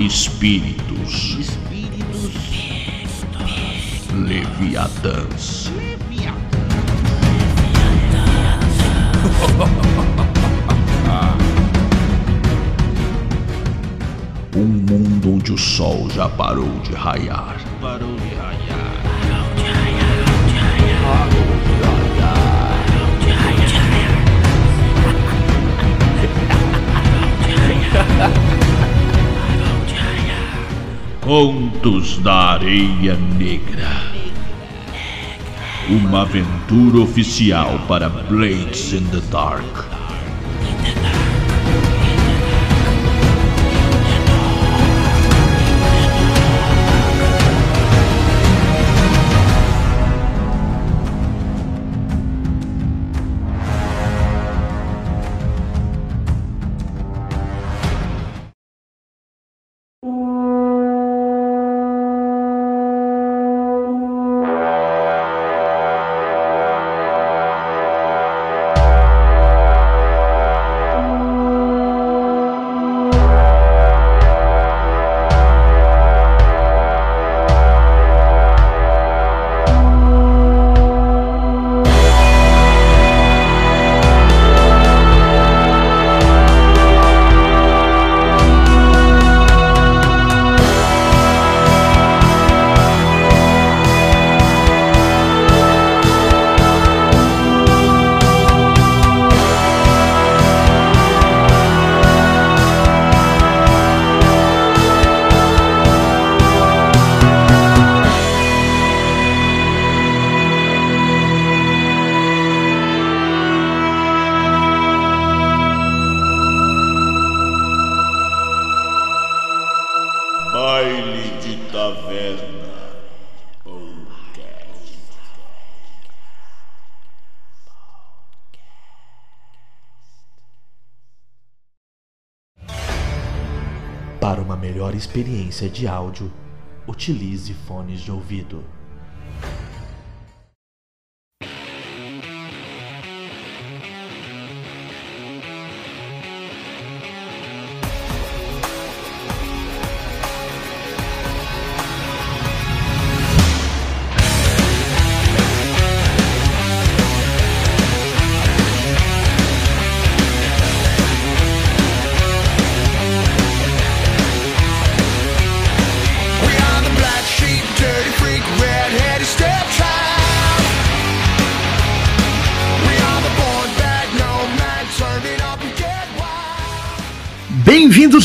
Espíritos. Leviatãs. Um mundo onde o sol já parou de raiar. Contos da Areia Negra. Uma aventura oficial para Blades in the Dark. Experiência de áudio, utilize fones de ouvido.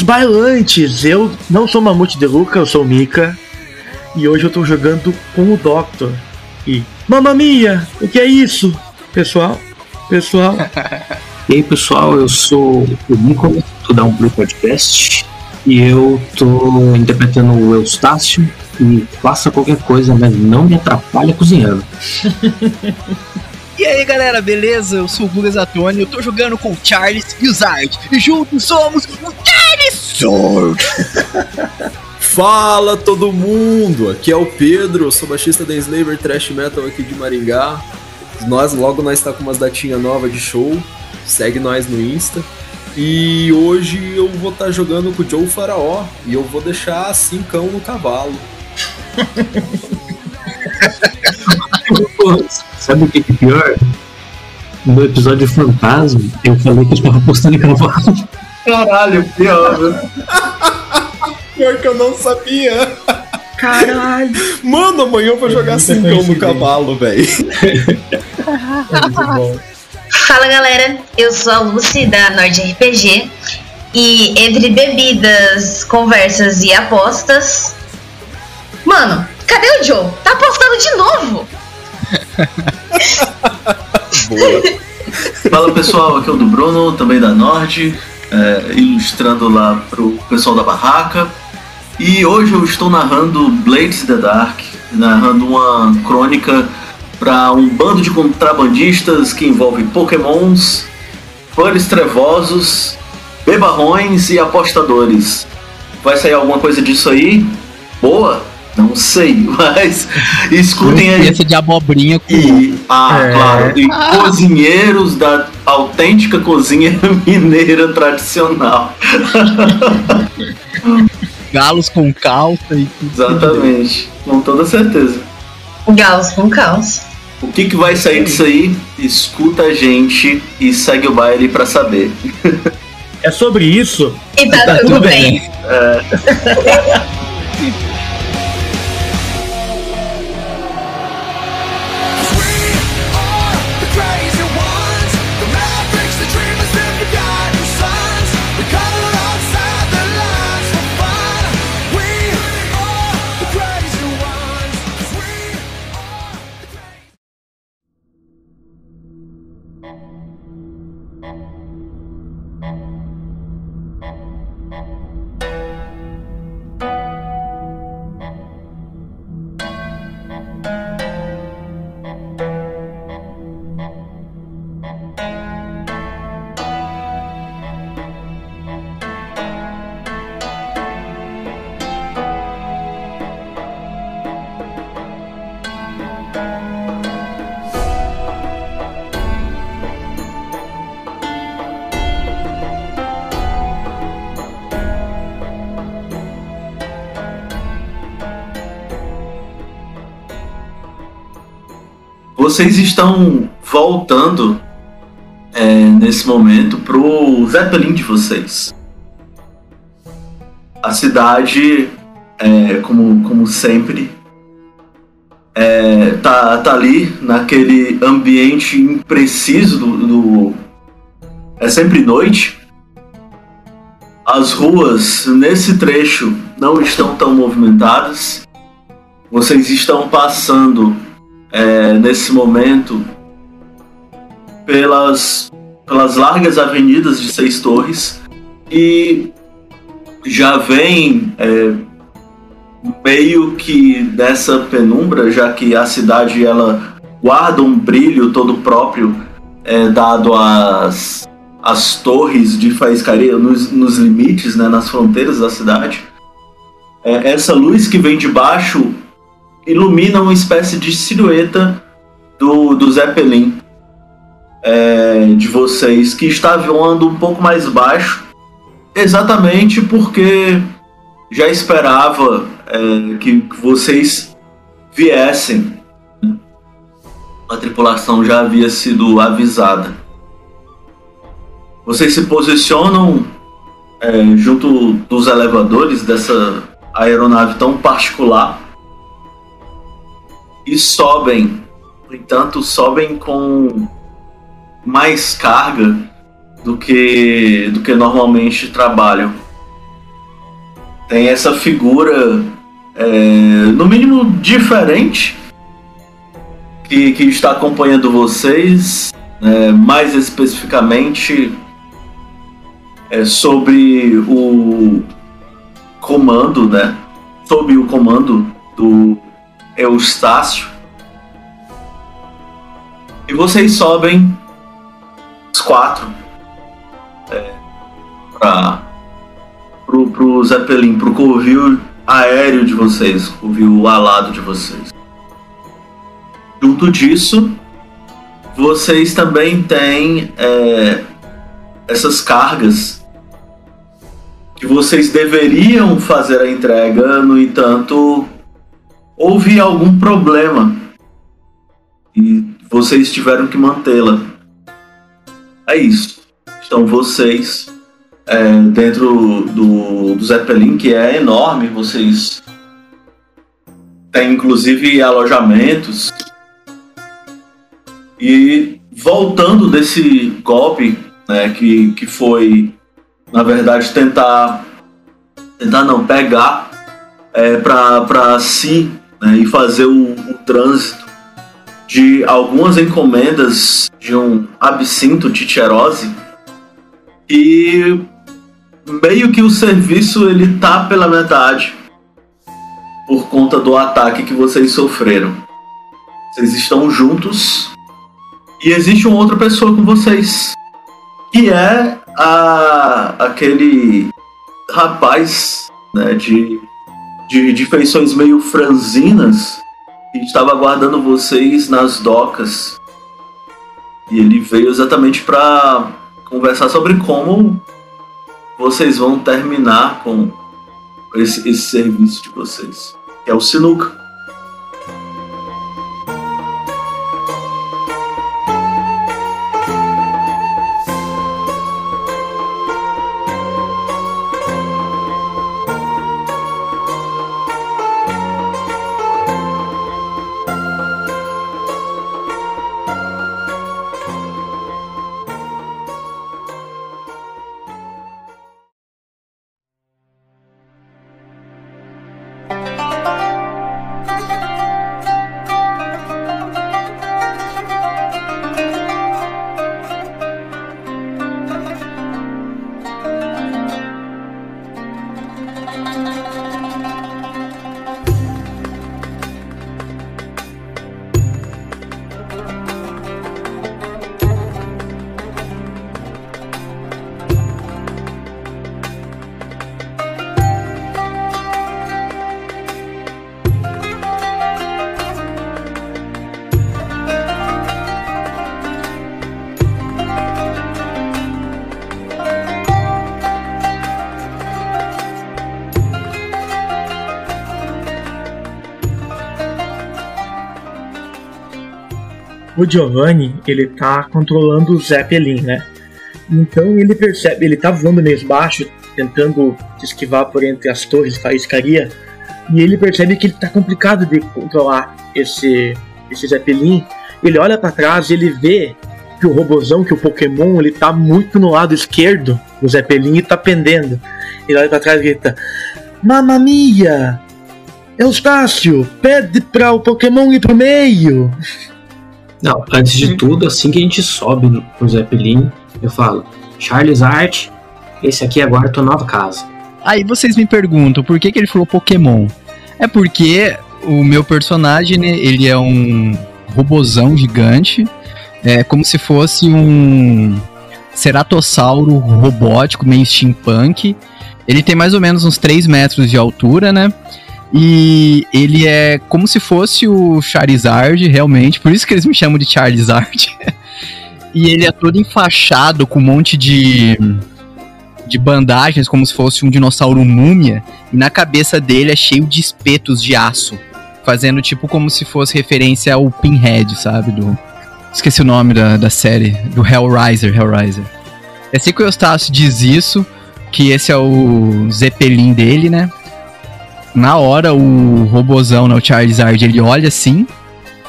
Bailantes! Eu não sou Mamute de Luca, eu sou o Mika. E hoje eu tô jogando com o Doctor. E. Mamma mia! O que é isso? Pessoal? Pessoal? E aí pessoal, eu sou o Nicolas do Downplay Podcast e eu tô interpretando o Eustácio e faça qualquer coisa, mas não me atrapalhe cozinhando. E aí galera, beleza? Eu sou o Gugas Atoni, eu tô jogando com o Charles e o Zard. E juntos somos o Dinosaur! Fala todo mundo! Aqui é o Pedro, sou baixista da Slaver Trash Metal aqui de Maringá. Nós logo nós está com umas datinhas novas de show. Segue nós no Insta. E hoje eu vou estar jogando com o Joe Faraó e eu vou deixar cincão no cavalo. Sabe o que é pior? No episódio Fantasma, eu falei que eu estava postando em cavalo. Caralho, pior, Pior que eu não sabia. Caralho! Mano, amanhã eu vou jogar cincão no cavalo, velho. É. Fala galera, eu sou a Lucy da Nord RPG e entre bebidas, conversas e apostas. Mano, cadê o Joe? Tá apostando de novo! Boa. Fala pessoal, aqui é o do Bruno, também da Nord, é, ilustrando lá pro pessoal da barraca. E hoje eu estou narrando Blades in the Dark, narrando uma crônica para um bando de contrabandistas que envolve pokémons, fãs trevosos, bebarrões e apostadores. Vai sair alguma coisa disso aí? Boa? Não sei, mas escutem aí. Essa de abobrinha com E, ah, É. claro, e cozinheiros da autêntica cozinha mineira tradicional. galos com calça e tudo. Exatamente, com toda certeza. Galos com caos. O que, que vai sair disso aí? Escuta a gente e segue o baile pra saber. É sobre isso? E tá, Tá tudo, tudo bem. The Vocês estão voltando é, nesse momento pro Zeppelin de vocês. A cidade, é, como, como sempre, é, tá, tá ali naquele ambiente impreciso do, do- É sempre noite. As ruas nesse trecho não estão tão movimentadas. Vocês estão passando é, nesse momento pelas, pelas largas avenidas de Seis Torres e já vem é, meio que dessa penumbra, já que a cidade ela guarda um brilho todo próprio é, dado às, às torres de faiscaria nos, nos limites, né, nas fronteiras da cidade. É, essa luz que vem de baixo ilumina uma espécie de silhueta do, do Zeppelin é, de vocês, que está voando um pouco mais baixo, exatamente porque já esperava é, que vocês viessem. A tripulação já havia sido avisada. Vocês se posicionam é, junto dos elevadores dessa aeronave tão particular e sobem. No entanto, sobem com mais carga do que do que normalmente trabalham. Tem essa figura, é, no mínimo diferente, que, que está acompanhando vocês, é, mais especificamente é, sobre o comando, né? Sob o comando do Eustácio. E vocês sobem os quatro é, para pro, pro Zeppelin, pro covil aéreo de vocês, covil alado de vocês. Junto disso, vocês também têm é, essas cargas que vocês deveriam fazer a entrega, no entanto, houve algum problema e vocês tiveram que mantê-la. É isso. Estão vocês é, dentro do, do Zeppelin, que é enorme. Vocês tem inclusive alojamentos. E voltando desse golpe, né, que, que foi, na verdade, tentar. Tentar não, pegar é, para si né, e fazer o, o trânsito de algumas encomendas de um absinto titiarose e meio que o serviço ele tá pela metade por conta do ataque que vocês sofreram. Vocês estão juntos e existe uma outra pessoa com vocês que é a aquele rapaz né, de, de, de feições meio franzinas que estava aguardando vocês nas docas e ele veio exatamente para conversar sobre como vocês vão terminar com esse, esse serviço de vocês, que é o Sinuca. O Giovanni, ele tá controlando o Zeppelin, né? Então ele percebe, ele tá voando meio baixo, tentando esquivar por entre as torres da faiscaria, e ele percebe que ele tá complicado de controlar esse, esse Zeppelin. Ele olha para trás ele vê que o robozão, que o Pokémon, ele tá muito no lado esquerdo do Zeppelin e tá pendendo. Ele olha para trás e grita: Mamma mia! Eustácio, pede para o Pokémon ir pro meio! Não, antes de tudo, assim que a gente sobe no Zeppelin, eu falo, Charles Art, esse aqui é agora a tua nova casa. Aí vocês me perguntam por que, que ele falou Pokémon. É porque o meu personagem, né, ele é um robozão gigante, é como se fosse um ceratossauro robótico, meio steampunk. Ele tem mais ou menos uns 3 metros de altura, né? E ele é como se fosse o Charizard, realmente. Por isso que eles me chamam de Charizard. e ele é todo enfaixado com um monte de de bandagens, como se fosse um dinossauro múmia, e na cabeça dele é cheio de espetos de aço, fazendo tipo como se fosse referência ao Pinhead, sabe? Do esqueci o nome da, da série, do Hellraiser, Hellraiser. É assim que o Eustácio diz isso, que esse é o Zeppelin dele, né? Na hora o robozão, né, o Charizard, ele olha assim,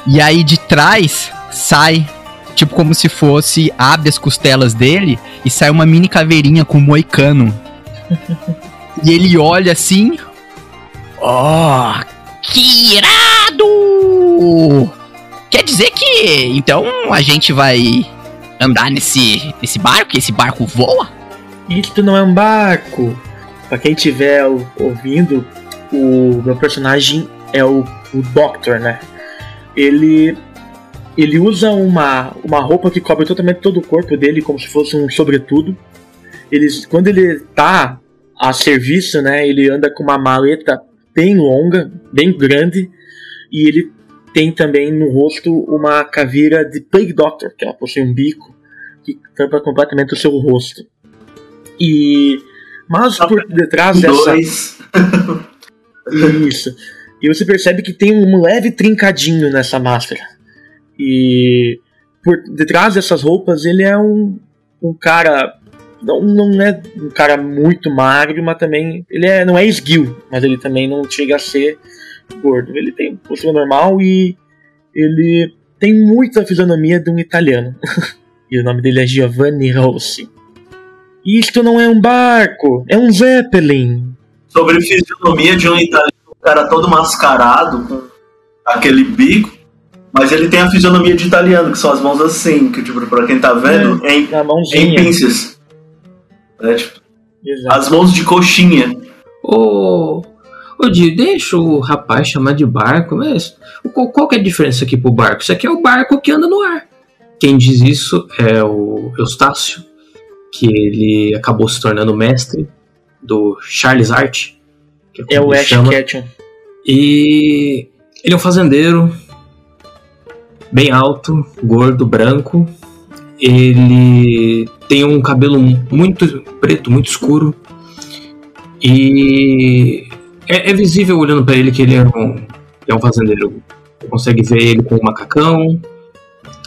e aí de trás sai tipo como se fosse abre as costelas dele e sai uma mini caveirinha com um moicano. e ele olha assim, ó, que irado! Quer dizer que então a gente vai andar nesse nesse barco, e esse barco voa? Isso não é um barco. Pra quem estiver ou- ouvindo, o meu personagem é o, o Doctor, né? Ele ele usa uma, uma roupa que cobre totalmente todo o corpo dele, como se fosse um sobretudo. Ele, quando ele tá a serviço, né? Ele anda com uma maleta bem longa, bem grande, e ele tem também no rosto uma caveira de Plague Doctor, que ela possui um bico que tampa completamente o seu rosto. E mas por detrás dessa. isso. E você percebe que tem um leve trincadinho nessa máscara. E por detrás dessas roupas ele é um, um cara. Não, não é um cara muito magro, mas também. Ele é, não é esguio, mas ele também não chega a ser gordo. Ele tem postura normal e ele tem muita fisionomia de um italiano. e o nome dele é Giovanni Rossi. Isto não é um barco, é um Zeppelin. Sobre fisionomia de um italiano, um cara todo mascarado, com aquele bico. Mas ele tem a fisionomia de italiano, que são as mãos assim, que tipo, pra quem tá vendo, em, A em mãozinha. pinças. É, tipo, as mãos de coxinha. Ô, ô Dio, deixa o rapaz chamar de barco, mas qual, qual que é a diferença aqui pro barco? Isso aqui é o barco que anda no ar. Quem diz isso é o Eustácio, que ele acabou se tornando mestre do Charles Art. É como o Ash. Ketchum. E ele é um fazendeiro, bem alto, gordo, branco. Ele tem um cabelo muito preto, muito escuro. E é, é visível olhando pra ele que ele é um, é um fazendeiro. Você consegue ver ele com um macacão,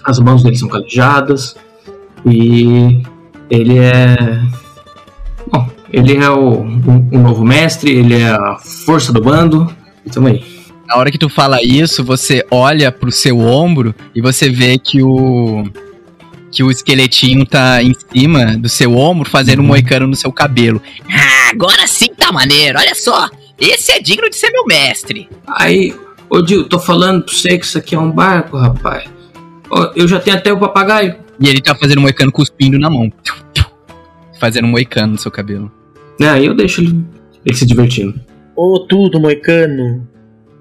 as mãos dele são calejadas. E ele é. Ele é o, um novo mestre, ele é a força do bando. E tamo aí. Na hora que tu fala isso, você olha pro seu ombro e você vê que o. Que o esqueletinho tá em cima do seu ombro fazendo um moicano no seu cabelo. Ah, agora sim tá maneiro, olha só. Esse é digno de ser meu mestre. Aí, ô Dil, tô falando pra você que isso aqui é um barco, rapaz. Ó, eu já tenho até o papagaio. E ele tá fazendo um moicano cuspindo na mão. Fazendo um moicano no seu cabelo. Né, aí eu deixo ele, ele se divertindo. Ô, tudo, moicano.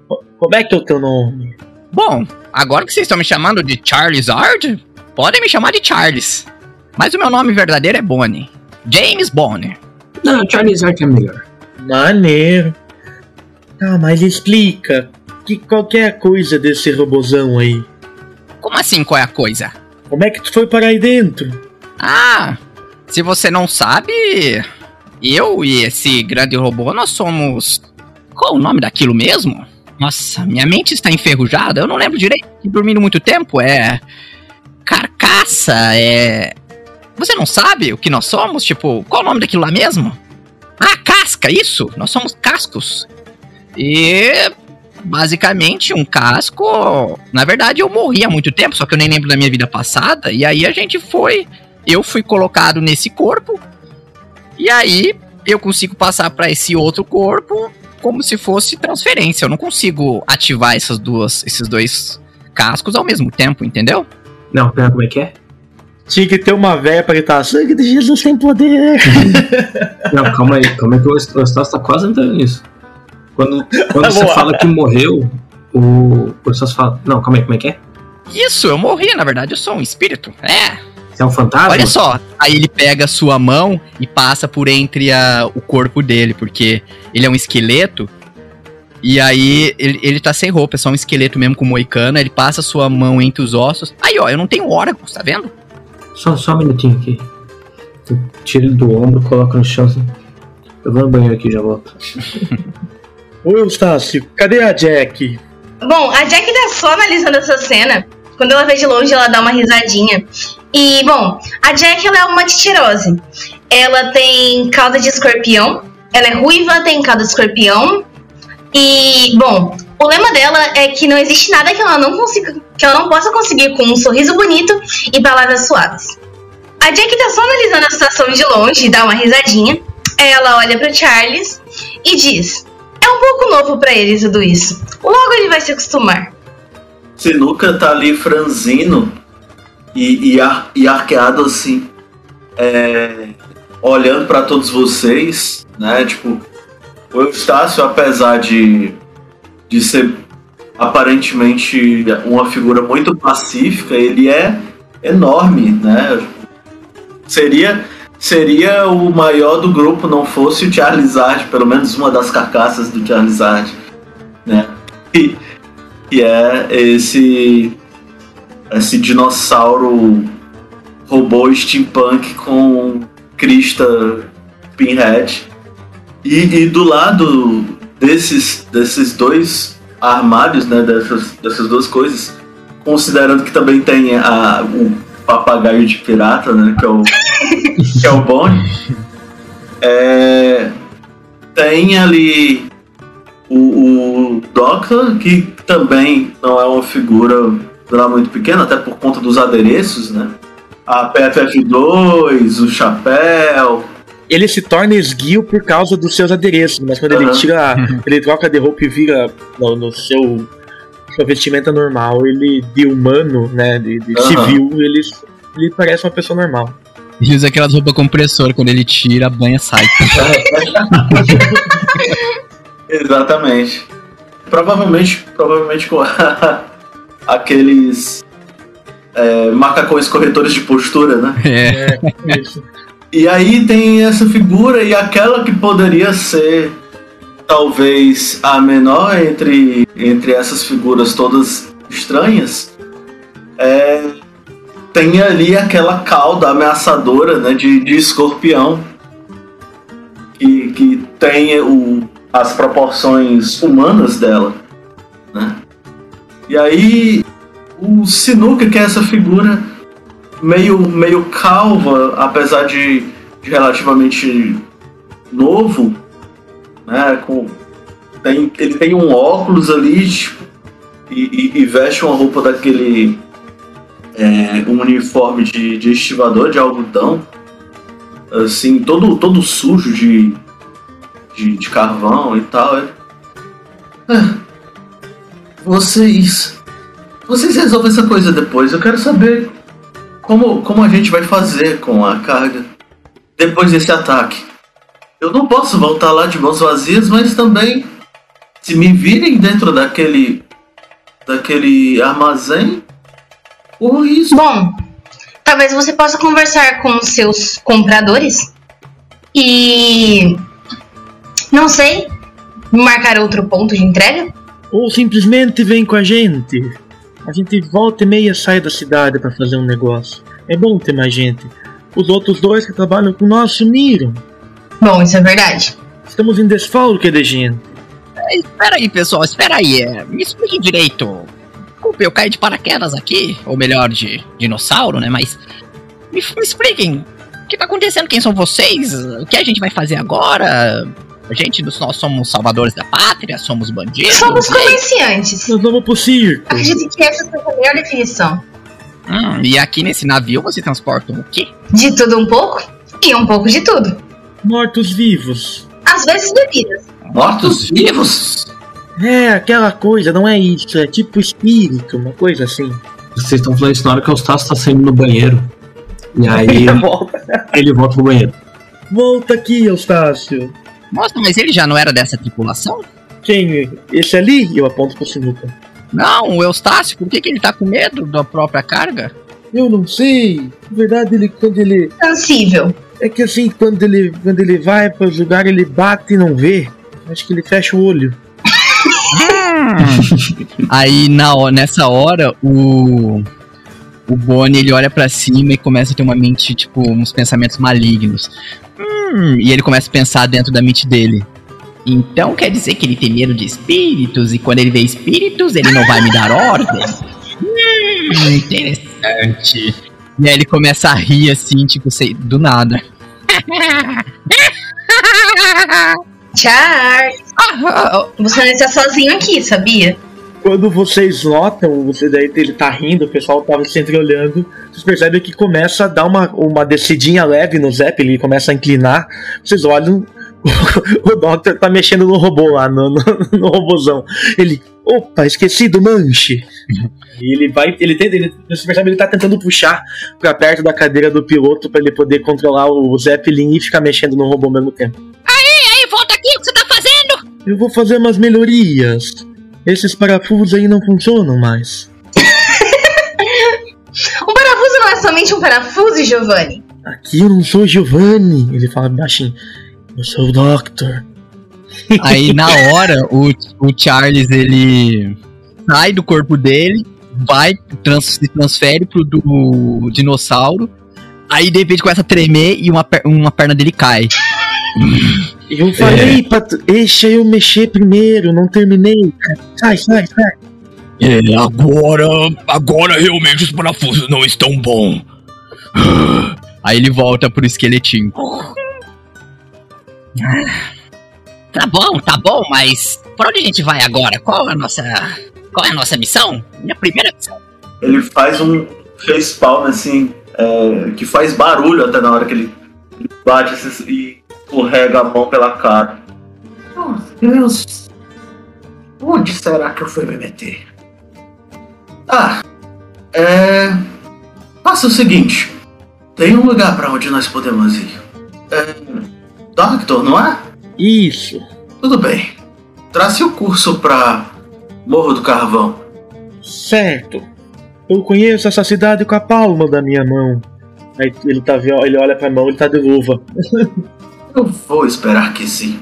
Co- Como é que é o teu nome? Bom, agora que vocês estão me chamando de Charles Ard, podem me chamar de Charles. Mas o meu nome verdadeiro é Bonnie. James Bonner. Não, Charles Art é melhor. Maneiro. Tá, mas explica. Que qualquer coisa desse robozão aí. Como assim qual é a coisa? Como é que tu foi parar aí dentro? Ah, se você não sabe, eu e esse grande robô, nós somos. Qual o nome daquilo mesmo? Nossa, minha mente está enferrujada, eu não lembro direito. Dormindo muito tempo é. Carcaça, é. Você não sabe o que nós somos? Tipo, qual o nome daquilo lá mesmo? Ah, casca, isso! Nós somos cascos. E. Basicamente, um casco. Na verdade, eu morri há muito tempo, só que eu nem lembro da minha vida passada. E aí a gente foi eu fui colocado nesse corpo e aí eu consigo passar para esse outro corpo como se fosse transferência. Eu não consigo ativar essas duas, esses dois cascos ao mesmo tempo, entendeu? Não, pera, como é que é? Tinha que ter uma véia pra gritar: sangue de Jesus tem poder. Não, calma aí, calma aí que o Estácio tá quase entrando nisso. Quando, quando Tá você fala que morreu, o, o Estácio fala. Não, calma aí, como é que é? Isso, eu morri, na verdade, eu sou um espírito. É. É um fantasma? Olha só, aí ele pega a sua mão e passa por entre a- o corpo dele, porque ele é um esqueleto. E aí ele, ele tá sem roupa, é só um esqueleto mesmo com moicana. Ele passa a sua mão entre os ossos. Aí, ó, eu não tenho órgãos, tá vendo? Só, só um minutinho aqui. Eu tiro ele do ombro, coloco no chão assim. Eu vou no banheiro aqui e já volto. Ô Eustácio, cadê a Jack? Bom, a Jack tá só analisando essa cena. Quando ela vê de longe, ela dá uma risadinha. E, bom, a Jack ela é uma titirose. Ela tem cauda de escorpião. Ela é ruiva, tem cauda de escorpião. E, bom, o lema dela é que não existe nada que ela não consiga, que ela não possa conseguir com um sorriso bonito e palavras suaves. A Jack tá só analisando a situação de longe e dá uma risadinha. Ela olha pro Charles e diz: É um pouco novo pra ele tudo isso. Logo ele vai se acostumar. Sinuca tá ali franzino e, e, ar- e arqueado assim, é, olhando pra todos vocês, né? Tipo, o Eustácio, apesar de, de ser aparentemente uma figura muito pacífica, ele é enorme, né? Seria, seria o maior do grupo não fosse o Charizard, pelo menos uma das carcaças do Charizard, né? E, que é esse esse dinossauro robô steampunk com crista pinhead. E, e do lado desses desses dois armários né dessas, dessas duas coisas considerando que também tem a, o papagaio de pirata né que é o que é o Bonnie é, tem ali o, o Doctor, que também não é uma figura lá muito pequena, até por conta dos adereços, né? A PFF2, o chapéu. Ele se torna esguio por causa dos seus adereços, mas quando ele Aham. tira. ele troca de roupa e vira no, no seu. Sua vestimenta normal, ele de humano, né? De, de Aham. civil, ele, ele parece uma pessoa normal. Ele usa aquelas roupas compressoras, quando ele tira, a banha sai. Exatamente. Provavelmente, provavelmente com aqueles é, macacões corretores de postura, né? É. Isso. E aí tem essa figura e aquela que poderia ser talvez a menor entre, entre essas figuras todas estranhas. É, tem ali aquela cauda ameaçadora né, de, de escorpião que, que tem o, as proporções humanas dela. Né? E aí o Sinuca, que é essa figura meio, meio calva, apesar de, de relativamente novo, né? Com, tem, ele tem um óculos ali tipo, e, e- e veste uma roupa daquele é, um uniforme de, de estivador de algodão, assim, todo, todo sujo de, de, de carvão e tal. É, "Ah, vocês. Vocês resolvem essa coisa depois. Eu quero saber como, como a gente vai fazer com a carga depois desse ataque. Eu não posso voltar lá de mãos vazias, mas também se me virem dentro daquele daquele armazém, ou isso. Bom, talvez você possa conversar com os seus compradores e. Não sei. Marcar outro ponto de entrega? Ou simplesmente vem com a gente. A gente volta e meia sai da cidade pra fazer um negócio. É bom ter mais gente. Os outros dois que trabalham com nós sumiram. Bom, isso é verdade. Estamos em desfalque de gente. Espera aí, pessoal, espera aí. é, Me explique direito. Desculpe, eu caí de paraquedas aqui. Ou melhor, de dinossauro, né? Mas. Me, me expliquem. O que tá acontecendo? Quem são vocês? O que a gente vai fazer agora? A gente, nós somos salvadores da pátria? Somos bandidos? Somos E comerciantes. Nós vamos pro circo. Acredito que essa seja a melhor definição. Hum, e aqui nesse navio você transporta o quê? De tudo um pouco e um pouco de tudo. Mortos-vivos. Às vezes bebidas. Mortos-vivos? É, aquela coisa, não é isso. É tipo espírito, uma coisa assim. Vocês estão falando isso na hora que o Eustácio tá saindo no banheiro. E aí ele, volta. ele volta pro banheiro. Volta aqui, Eustácio. Nossa, mas ele já não era dessa tripulação? Quem? Esse ali? Eu aponto pro sinuca. Não, o Eustácio, por que, que ele tá com medo da própria carga? Eu não sei. Na verdade, ele quando ele. Sensível. É que assim, quando ele, quando ele vai para lugar, ele bate e não vê. Acho que ele fecha o olho. Aí na, nessa hora, o. O Bonnie ele olha pra cima e começa a ter uma mente, tipo, uns pensamentos malignos. Hum, e ele começa a pensar dentro da mente dele. Então quer dizer que ele tem medo de espíritos e quando ele vê espíritos ele não vai me dar ordens? Hum, interessante. E aí ele começa a rir assim, tipo, sei, do nada. Charles. Ah, Você não está sozinho aqui, sabia? Quando vocês notam, você daí ele tá rindo, o pessoal tava sempre olhando, vocês percebem que começa a dar uma, uma descidinha leve no Zep, ele começa a inclinar, vocês olham, o Doctor tá mexendo no robô lá, no, no, no robôzão. Ele, opa, esqueci do manche. E ele vai, ele tenta, ele, você percebe que ele tá tentando puxar pra perto da cadeira do piloto pra ele poder controlar o Zeppelin e ficar mexendo no robô ao mesmo tempo. Ei, volta aqui, o que você tá fazendo? Eu vou fazer umas melhorias. Esses parafusos aí não funcionam mais. Um parafuso não é somente um parafuso, Giovanni. Aqui eu não sou Giovanni, ele fala baixinho. Eu sou o Doctor. Aí na hora, o, o Charles ele sai do corpo dele, vai, trans, se transfere pro do dinossauro. Aí de repente começa a tremer e uma, per- uma perna dele cai. Eu falei pra tu, deixa eu mexer primeiro, não terminei. Sai, sai, sai. É, agora, agora realmente os parafusos não estão bons. Aí ele volta pro esqueletinho. Tá bom, tá bom, mas por onde a gente vai agora? Qual é a nossa. Qual é a nossa missão? Minha primeira missão. Ele faz um facepalm assim, é, que faz barulho até na hora que ele, ele bate assim, e escorrega a mão pela cara. Oh, Deus. Onde será que eu fui me meter? Ah, é. Faça o seguinte: tem um lugar pra onde nós podemos ir. É. Doctor, não é? Isso. Tudo bem. Trace o curso pra Morro do Carvão. Certo. Eu conheço essa cidade com a palma da minha mão. Aí ele tá ele olha pra mão, ele tá de luva. Eu vou esperar que sim.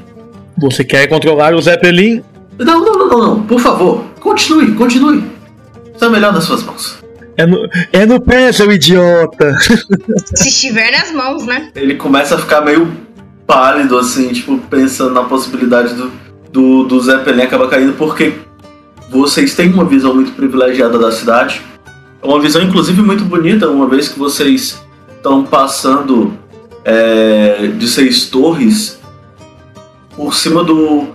Você quer controlar o Zeppelin? Não, não, não, não, não. Por favor, continue, continue. Está melhor nas suas mãos. É no, é no pé, seu idiota! Se estiver nas mãos, né? Ele começa a ficar meio pálido, assim, tipo, pensando na possibilidade do, do, do Zeppelin acabar caindo, porque vocês têm uma visão muito privilegiada da cidade. É uma visão, inclusive, muito bonita, uma vez que vocês estão passando é, de Seis Torres por cima do.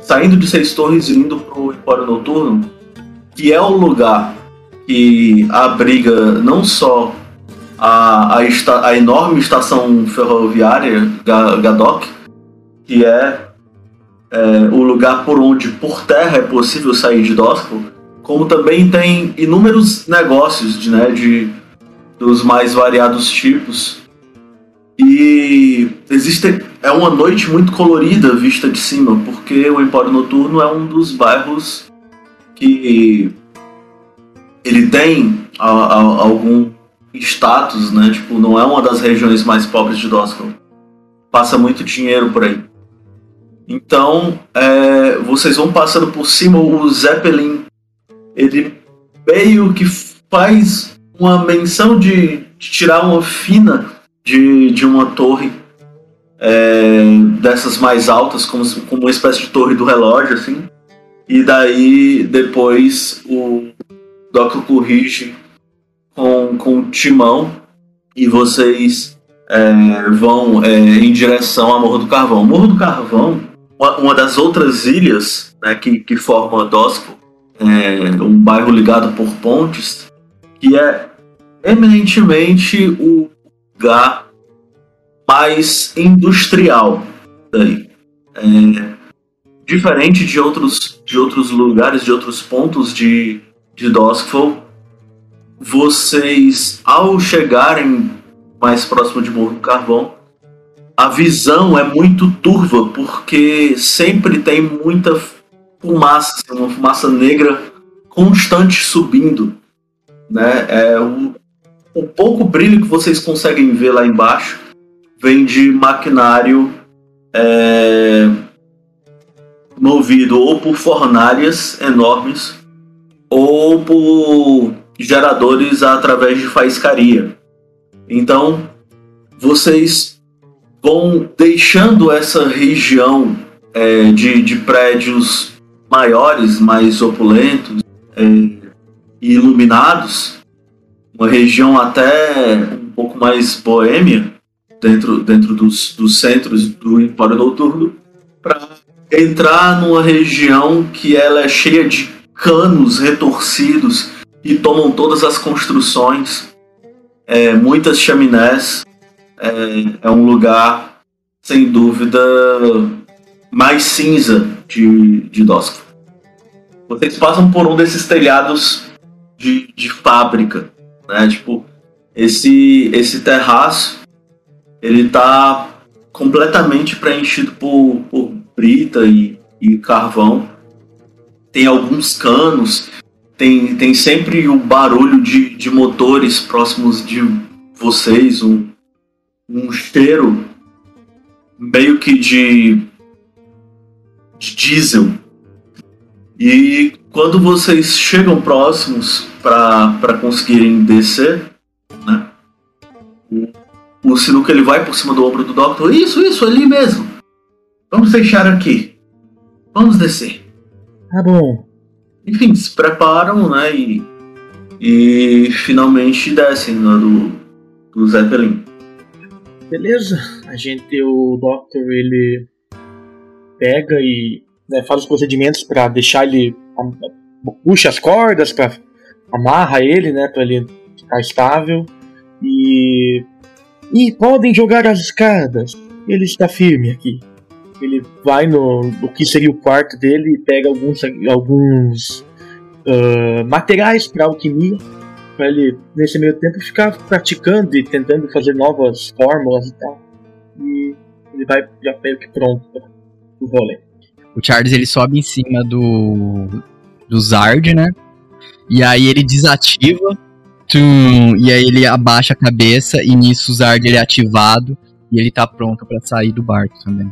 saindo de Seis Torres e indo pro Empório Noturno, que é o lugar que abriga não só a, a, esta- a enorme estação ferroviária Ga- Gadok, que é, é, o lugar por onde por terra é possível sair de Dosco, como também tem inúmeros negócios de, né, de dos mais variados tipos. E existe é uma noite muito colorida vista de cima, porque o Empório Noturno é um dos bairros que ele tem a- a- algum status, né? Tipo, não é uma das regiões mais pobres de Dosco. Passa muito dinheiro por aí. Então, é, vocês vão passando por cima, o Zeppelin, ele meio que faz uma menção de tirar uma fina de, de uma torre é, dessas mais altas, como, como uma espécie de torre do relógio, assim. E daí, depois, o Doctor corrige com, com o timão e vocês é, vão é, em direção a Morro do Carvão. Morro do Carvão, uma, uma das outras ilhas né, que, que forma Dosco, é um bairro ligado por pontes, que é eminentemente o lugar mais industrial daí. É, diferente de outros, de outros lugares, de outros pontos de, de Doskville, vocês, ao chegarem mais próximo de Morro do Carvão, a visão é muito turva, porque sempre tem muita fumaça, assim, uma fumaça negra constante subindo. Né? É, o, o pouco brilho que vocês conseguem ver lá embaixo vem de maquinário é, movido ou por fornalhas enormes ou por geradores através de faiscaria. Então, vocês vão deixando essa região é, de, de prédios maiores, mais opulentos é, e iluminados, uma região até um pouco mais boêmia, dentro, dentro dos, dos centros do Empório Noturno, para entrar numa região que ela é cheia de canos retorcidos e tomam todas as construções, é, muitas chaminés. É, é um lugar, sem dúvida, mais cinza de, de Dosco. Vocês passam por um desses telhados de, de fábrica, né? Tipo, esse, esse terraço, ele tá completamente preenchido por, por brita e, e carvão. Tem alguns canos, tem, tem sempre o barulho de, de motores próximos de vocês, um, um cheiro meio que de, de diesel. E quando vocês chegam próximos para conseguirem descer, né? O, o Sinuca ele vai por cima do ombro do Doctor. Isso, isso, ali mesmo. Vamos deixar aqui. Vamos descer. Tá bom. Enfim, se preparam, né? E, e finalmente descem né, do, do Zeppelin. Beleza. A gente, o Doctor, ele. pega e né, faz os procedimentos para deixar ele. puxa as cordas, para amarra ele, né, para ele ficar estável. E. E podem jogar as escadas. Ele está firme aqui. Ele vai no, no que seria o quarto dele e pega alguns, alguns ah, materiais para alquimia. Para ele, nesse meio tempo, ficar praticando e tentando fazer novas fórmulas e tal. E ele vai já meio que pronto para o rolê. O Charles ele sobe em cima do do Zard, né? E aí ele desativa, tum, e aí ele abaixa a cabeça e nisso o Zard ele é ativado e ele tá pronto pra sair do barco também.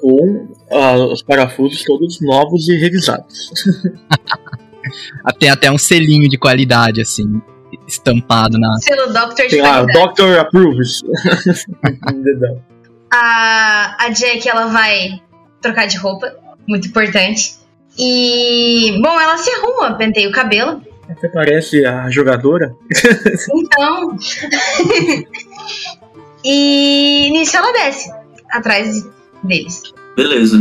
Com ah, os parafusos todos novos e revisados. Tem até um selinho de qualidade assim estampado na Selo Doctor de qualidade. Doctor Approves. A, a Jack, ela vai trocar de roupa, muito importante. E, bom, ela se arruma, penteia o cabelo. Até parece a jogadora. Então. e nisso ela desce, atrás deles. Beleza.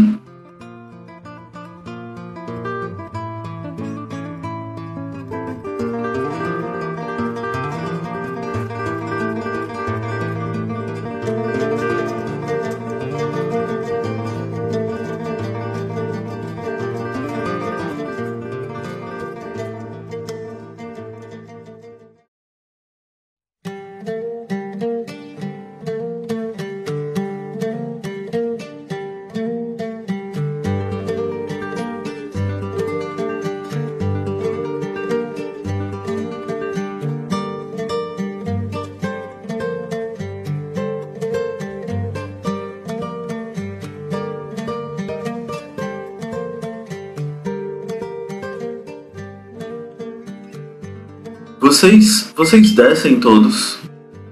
Vocês, vocês descem todos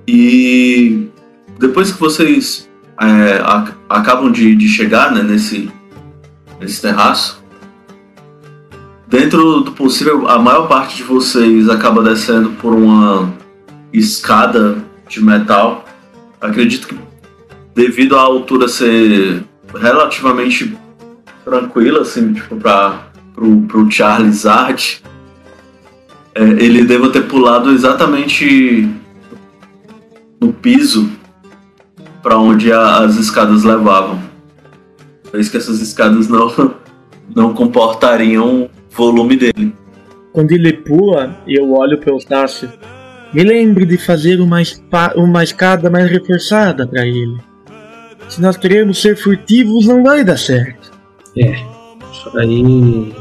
e depois que vocês é, ac- acabam de, de chegar né, nesse, nesse terraço, dentro do possível, a maior parte de vocês acaba descendo por uma escada de metal. Acredito que devido à altura ser relativamente tranquila, assim, tipo, para pro Charles Art, é, ele deva ter pulado exatamente no piso para onde a- as escadas levavam. Por isso que essas escadas não, não comportariam o volume dele. Quando ele pula, eu olho para Eustácio. Me lembre de fazer uma, espa- uma escada mais reforçada para ele. Se nós queremos ser furtivos, não vai dar certo. É, isso aí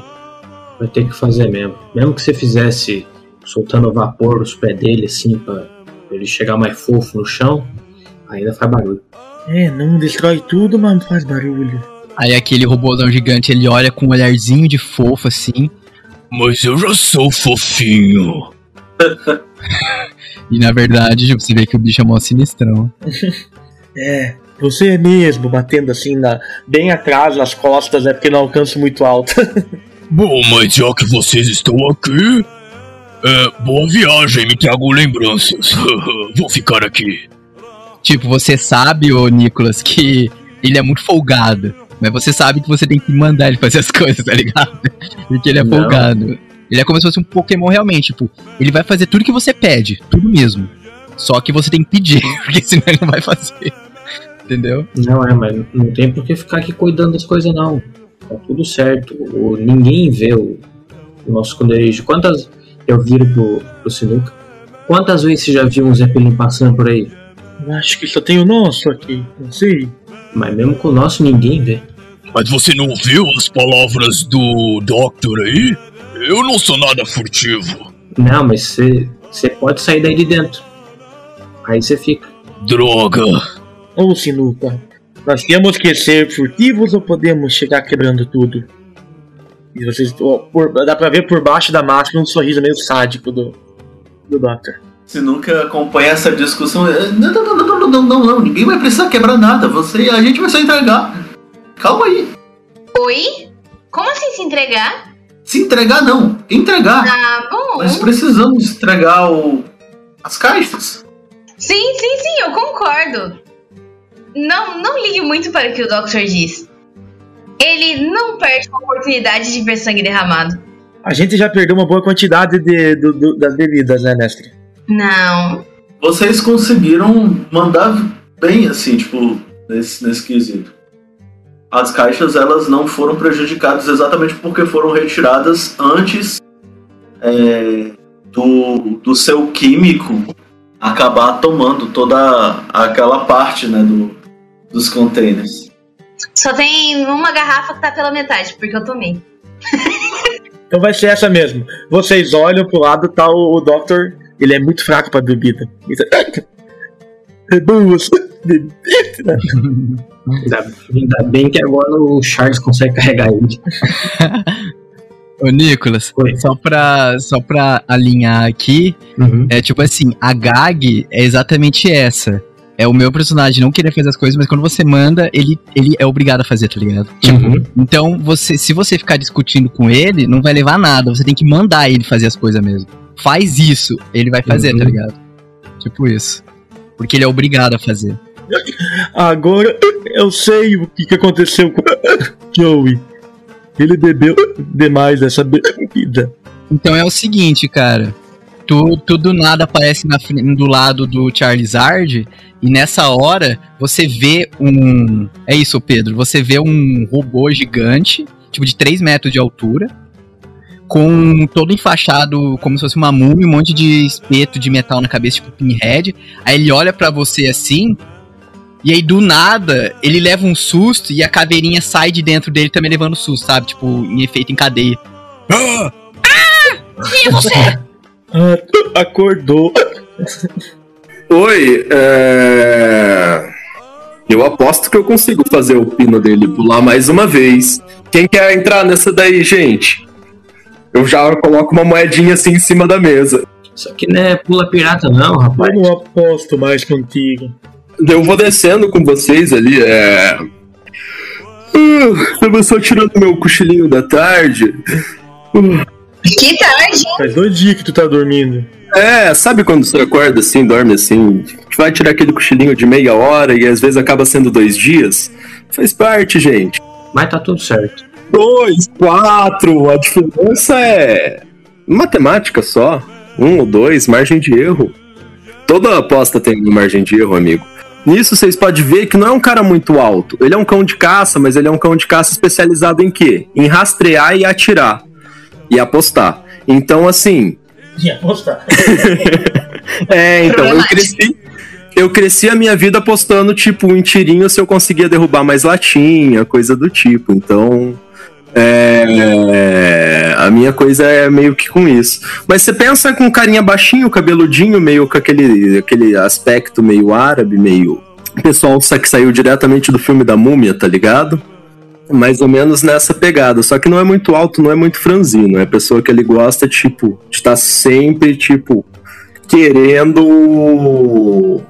vai ter que fazer mesmo. Mesmo que você fizesse soltando vapor nos pés dele, assim, pra ele chegar mais fofo no chão, ainda faz barulho. É, não destrói tudo, mas faz barulho. Aí aquele robôzão gigante ele olha com um olharzinho de fofo assim. Mas eu já sou fofinho. E na verdade você vê que o bicho é mó sinistrão. É, você é mesmo, batendo assim na, bem atrás nas costas, é porque não alcanço muito alto. Bom, mas já que vocês estão aqui, é, boa viagem, me tragam lembranças. Vou ficar aqui. Tipo, você sabe, ô Nicolas, que ele é muito folgado. Mas você sabe que você tem que mandar ele fazer as coisas, tá ligado? Porque ele é Não. folgado. Ele é como se fosse um Pokémon realmente, tipo, ele vai fazer tudo que você pede, tudo mesmo. Só que você tem que pedir, porque senão ele não vai fazer. Entendeu? Não é, mas não tem por que ficar aqui cuidando das coisas, não. Tá tudo certo. O, ninguém vê o, o nosso esconderijo. Quantas. Eu viro pro, pro Sinuca. Quantas vezes você já viu um Zeppelin passando por aí? Eu acho que só tem o nosso aqui, não sei. Mas mesmo com o nosso, ninguém vê. Mas você não ouviu as palavras do Doctor aí? Eu não sou nada furtivo. Não, mas você você pode sair daí de dentro. Aí você fica. Droga. Ô Sinuca, nós temos que ser furtivos ou podemos chegar quebrando tudo? E vocês. Oh, por, dá pra ver por baixo da máscara um sorriso meio sádico do, do Doctor. Você nunca acompanha essa discussão. Eh, não, não, não, não, não, não, não. Ninguém vai precisar quebrar nada. Você, a gente vai só entregar. Calma aí. Oi? Como assim se entregar? Se entregar não, entregar. Ah, bom. Nós precisamos entregar o... as caixas. Sim, sim, sim, eu concordo. Não, não ligue muito para o que o Doctor diz. ele não perde a oportunidade de ver sangue derramado. A gente já perdeu uma boa quantidade de, do- do- das bebidas, né, mestre? Não. Vocês conseguiram mandar bem, assim, tipo, nesse, nesse quesito. As caixas, elas não foram prejudicadas exatamente porque foram retiradas antes é, do, do seu químico acabar tomando toda aquela parte, né, do, dos containers. Só tem uma garrafa que tá pela metade, porque eu tomei. Então vai ser essa mesmo. Vocês olham pro lado, tá o, o Doctor, ele é muito fraco pra bebida. É boas. Bebida. Ainda, ainda bem que agora o Charles consegue carregar ele. Ô, Nicolas, Oi. só pra, só pra alinhar aqui, Uhum. é tipo assim, a gag é exatamente essa. É o meu personagem não querer fazer as coisas, mas quando você manda, ele, ele é obrigado a fazer, tá ligado? Tipo, Uhum. então, você, se você ficar discutindo com ele, não vai levar a nada. Você tem que mandar ele fazer as coisas mesmo. Faz isso, ele vai fazer, Uhum. tá ligado? Tipo isso. Porque ele é obrigado a fazer. Agora eu sei o que, que aconteceu com Joey. Ele bebeu demais essa bebida. Então é o seguinte, cara. Tu, tu do nada aparece na, do lado do Charizard e nessa hora você vê um. É isso, Pedro. Você vê um robô gigante, tipo de 3 metros de altura, com todo enfaixado como se fosse uma múmia, um monte de espeto de metal na cabeça, tipo pinhead. Aí ele olha pra você assim. E aí, do nada, ele leva um susto e a caveirinha sai de dentro dele também levando susto, sabe? Tipo, em efeito em cadeia. Ah, acordou. Oi, é... Eu aposto que eu consigo fazer o pino dele pular mais uma vez. Quem quer entrar nessa daí, gente? Eu já coloco uma moedinha assim em cima da mesa. Isso aqui não é pula pirata, não, rapaz. Eu não aposto mais contigo. Eu vou descendo com vocês ali, é. Uh, tava só tirando meu cochilinho da tarde. Que tarde! Faz dois dias que tu tá dormindo. É, sabe quando você acorda assim, dorme assim, vai tirar aquele cochilinho de meia hora e às vezes acaba sendo dois dias? Faz parte, gente. Mas tá tudo certo. Dois, quatro, a diferença é matemática só. Um ou dois, margem de erro. Toda aposta tem uma margem de erro, amigo. Nisso vocês podem ver que não é um cara muito alto. Ele é um cão de caça, mas ele é um cão de caça especializado em quê? Em rastrear e atirar. E apostar. Então, assim, Ia apostar. é, então, eu cresci. Eu cresci a minha vida apostando, tipo, em tirinho se eu conseguia derrubar mais latinha, coisa do tipo. Então. É, a minha coisa é meio que com isso. Mas você pensa com um carinha baixinho, cabeludinho, meio com aquele, aquele aspecto meio árabe, meio. O pessoal que saiu diretamente do filme da múmia, tá ligado? Mais ou menos nessa pegada. Só que não é muito alto, não é muito franzino. É pessoa que ele gosta, tipo, de estar sempre, tipo, querendo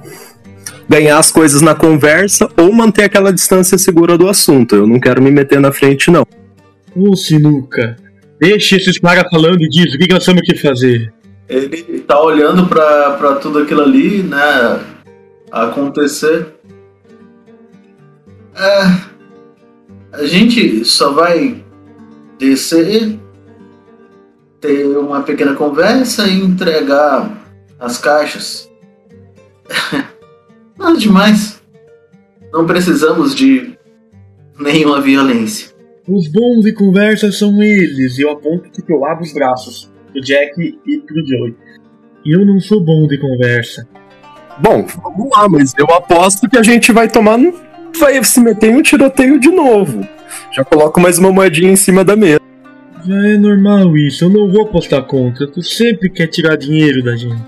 ganhar as coisas na conversa ou manter aquela distância segura do assunto. Eu não quero me meter na frente, não. Ô, Sinuca. Deixa esses caras falando disso. O que, que nós temos que fazer? Ele tá olhando pra, pra tudo aquilo ali, né? Acontecer. É, a gente só vai descer, ter uma pequena conversa e entregar as caixas. Nada demais. Não precisamos de nenhuma violência. Os bons de conversa são eles. E eu aponto que eu abro os braços. Pro Jack e pro Joey. Eu não sou bom de conversa. Bom, vamos lá, mas eu aposto que a gente vai tomar. no- Vai se meter em um tiroteio de novo. Já coloco mais uma moedinha em cima da mesa. Já é normal isso. Eu não vou apostar contra. Tu sempre quer tirar dinheiro da gente.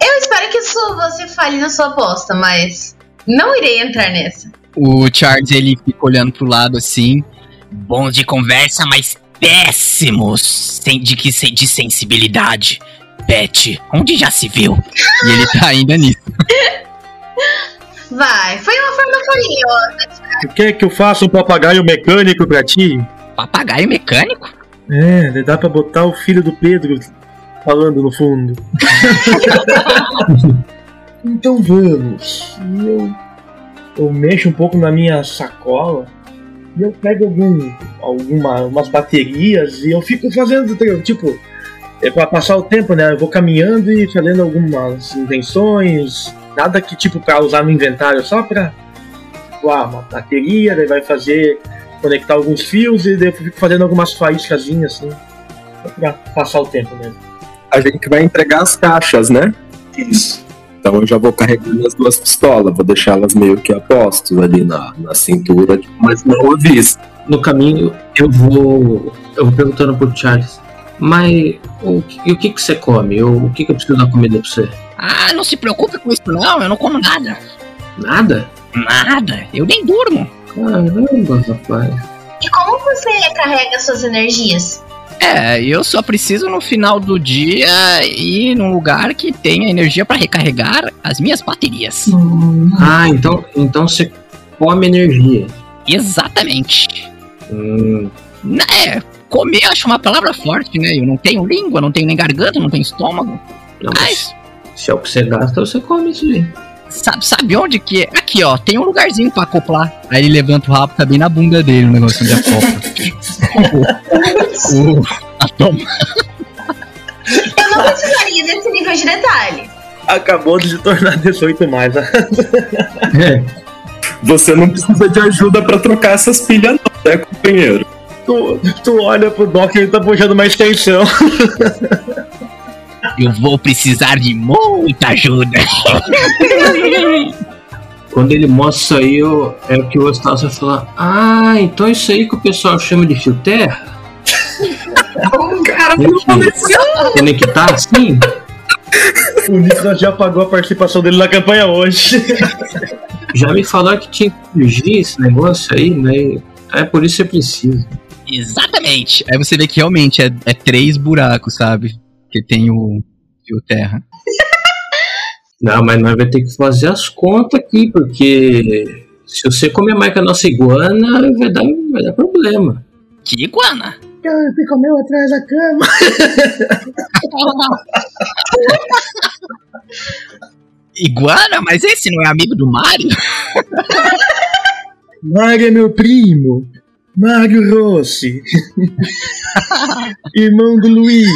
Eu espero que isso você fale na sua aposta, mas não irei entrar nessa. O Charles, ele fica olhando pro lado assim. Bons de conversa, mas péssimos sem, de, que, de sensibilidade. Pet, onde já se viu? E ele tá ainda nisso. Vai, foi uma forma carinhosa. Tu quer que eu faça um papagaio mecânico pra ti? Papagaio mecânico? É, dá pra botar o filho do Pedro falando no fundo. então vamos. E Eu, eu mexo um pouco na minha sacola E eu pego algum, alguma, umas baterias e eu fico fazendo, tipo, é pra passar o tempo, né? Eu vou caminhando e fazendo algumas invenções, nada que tipo pra usar no inventário, só pra tipo, ah, uma bateria, daí vai fazer, conectar alguns fios e daí eu fico fazendo algumas faíscazinhas assim, só pra passar o tempo mesmo. A gente vai entregar as caixas, né? Isso. Então eu já vou carregando as duas pistolas, vou deixá-las meio que a postos ali na, na cintura, mas não à vista. No caminho, eu vou. Eu vou perguntando pro Charles. Mas o, e o que, que você come? O, o que, que eu preciso dar comida pra você? Ah, não se preocupe com isso não, eu não como nada. Nada? Nada, eu nem durmo. Caramba, rapaz. E como você recarrega suas energias? É, eu só preciso no final do dia ir num lugar que tenha energia pra recarregar as minhas baterias. Ah, então, então você come energia. Exatamente. Hum, É, comer eu acho uma palavra forte, né? Eu não tenho língua, não tenho nem garganta, não tenho estômago. não, Mas mas se é o que você gasta, você come isso aí. sabe, sabe onde que é? Aqui, ó, tem um lugarzinho pra acoplar. Aí ele levanta o rabo, tá bem na bunda dele o negócio de acopla. o, a toma. Eu não precisaria desse nível de detalhe. Acabou de se tornar 18 mais. né? É, Você não precisa de ajuda pra trocar essas pilhas, não, né, companheiro? Tu, tu olha pro Doc e ele tá puxando uma extensão. Eu vou precisar de muita ajuda. Quando ele mostra isso aí, eu, é o que o Eustácio vai falar. Ah, então isso aí que o pessoal chama de fio terra? Cara, Tem que tá assim? O Nicolas já pagou a participação dele na campanha hoje. Já me falaram que tinha que fugir esse negócio aí, mas é por isso que você precisa. Exatamente. Aí você vê que realmente é, é três buracos, sabe? Que tem o fio terra. Não, mas nós vamos ter que fazer as contas aqui, porque se você comer mais que a nossa iguana, vai dar, vai dar problema. Que iguana? Você comeu atrás da cama. Iguana? Mas esse não é amigo do Mario? Mário é meu primo. Mário Rossi. Irmão do Luigi.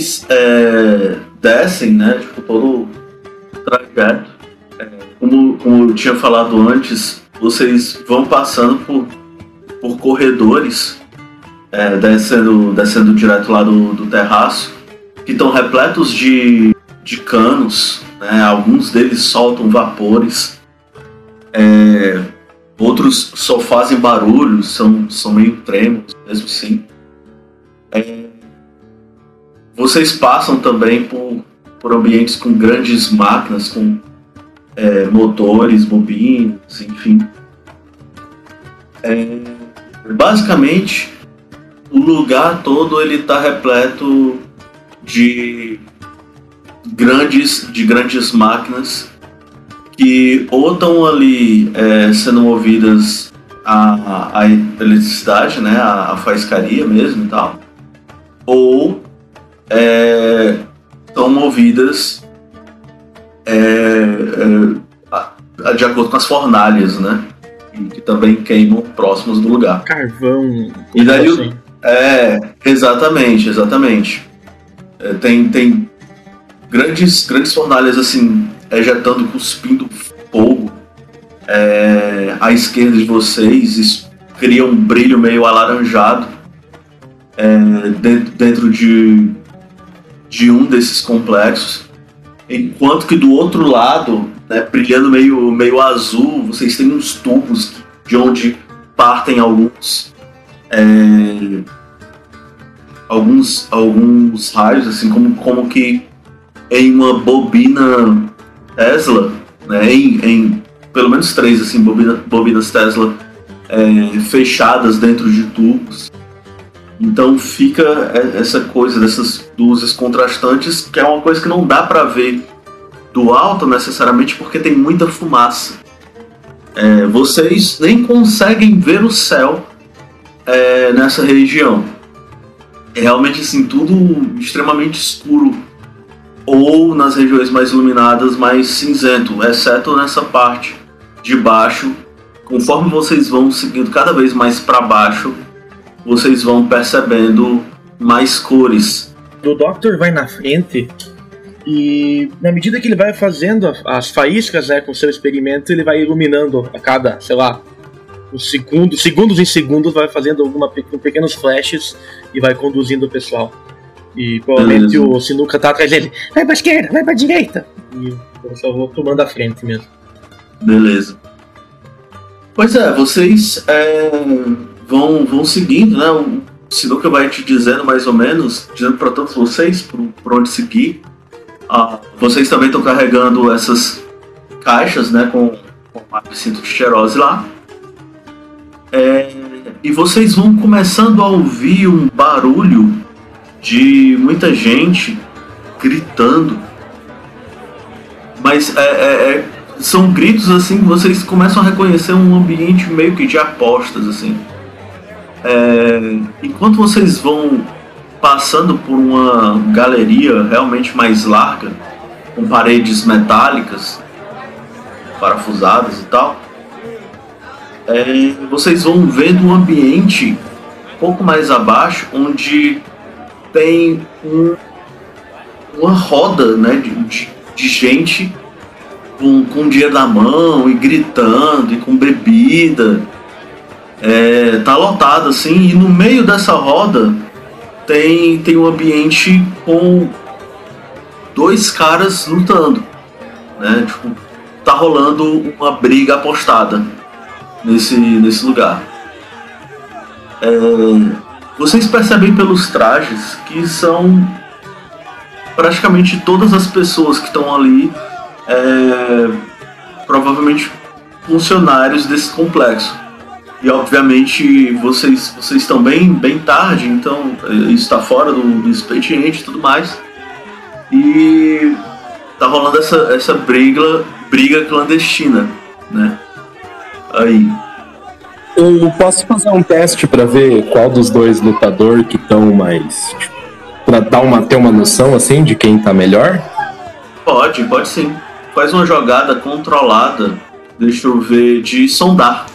Vocês é, descem, né? Tipo, todo o trajeto. É, como, como eu tinha falado antes, vocês vão passando por, por corredores, é, descendo, descendo direto lá do, do terraço, que estão repletos de, de canos, né? Alguns deles soltam vapores. É, outros só fazem barulho, são, são meio trêmulos, mesmo assim. É, vocês passam também por, por ambientes com grandes máquinas, com é, motores, bobinas, enfim. É, basicamente, o lugar todo ele está repleto de grandes, de grandes máquinas que ou estão ali é, sendo movidas a, a eletricidade, né, a, a faiscaria mesmo e tal, ou é, são movidas é, é, de acordo com as fornalhas, né? Que, também queimam próximos do lugar. Carvão. E daí assim. É, exatamente, exatamente. É, tem, tem grandes, grandes fornalhas assim, ejetando, cuspindo fogo. É, à esquerda de vocês, isso cria um brilho meio alaranjado é, dentro, dentro de, de um desses complexos. Enquanto que do outro lado, né, brilhando meio, meio azul, vocês têm uns tubos de onde partem alguns é, alguns, alguns raios, assim como, como que em uma bobina Tesla, né, em, em pelo menos três assim, bobina, bobinas Tesla é, fechadas dentro de tubos. Então fica e- essa coisa dessas luzes contrastantes, que é uma coisa que não dá para ver do alto necessariamente porque tem muita fumaça. É, vocês nem conseguem ver o céu é, nessa região. É realmente assim, tudo extremamente escuro. Ou nas regiões mais iluminadas, mais cinzento, exceto nessa parte de baixo. Conforme vocês vão seguindo cada vez mais para baixo, vocês vão percebendo mais cores. O Doctor vai na frente e, na medida que ele vai fazendo as faíscas né, com seu experimento, ele vai iluminando a cada, sei lá, uns segundos, segundos em segundos, vai fazendo alguma, pequenos flashes e vai conduzindo o pessoal. E provavelmente Beleza. o Sinuca tá atrás dele. Vai pra esquerda, vai pra direita. E eu só vou tomando a frente mesmo. Beleza. Pois é, vocês é, vão, vão seguindo, né? O Sinuca vai te dizendo mais ou menos, dizendo para todos vocês por, por onde seguir. Ah, vocês também estão carregando essas caixas, né? Com, com a cinto de cheirose lá. É, e vocês vão começando a ouvir um barulho de muita gente gritando. Mas é, é- é- são gritos assim que vocês começam a reconhecer um ambiente meio que de apostas assim. É, enquanto vocês vão passando por uma galeria realmente mais larga, com paredes metálicas, parafusadas e tal, é, vocês vão vendo um ambiente um pouco mais abaixo, onde tem um- uma roda né, de, de- gente com, com dinheiro na mão e gritando e com bebida. É, tá lotado assim, e no meio dessa roda tem, tem um ambiente com dois caras lutando. Né? Tipo, tá rolando uma briga apostada nesse, nesse lugar. É, vocês percebem pelos trajes que são praticamente todas as pessoas que estão ali é, provavelmente funcionários desse complexo. E obviamente vocês, vocês estão bem, bem tarde, então isso está fora do, do expediente e tudo mais. E tá rolando essa, essa briga, briga clandestina, né? Aí. Eu posso fazer um teste pra ver qual dos dois lutadores que estão mais. Tipo, pra dar uma, ter uma noção assim de quem tá melhor? Pode, pode sim. Faz uma jogada controlada. Deixa eu ver. De sondar.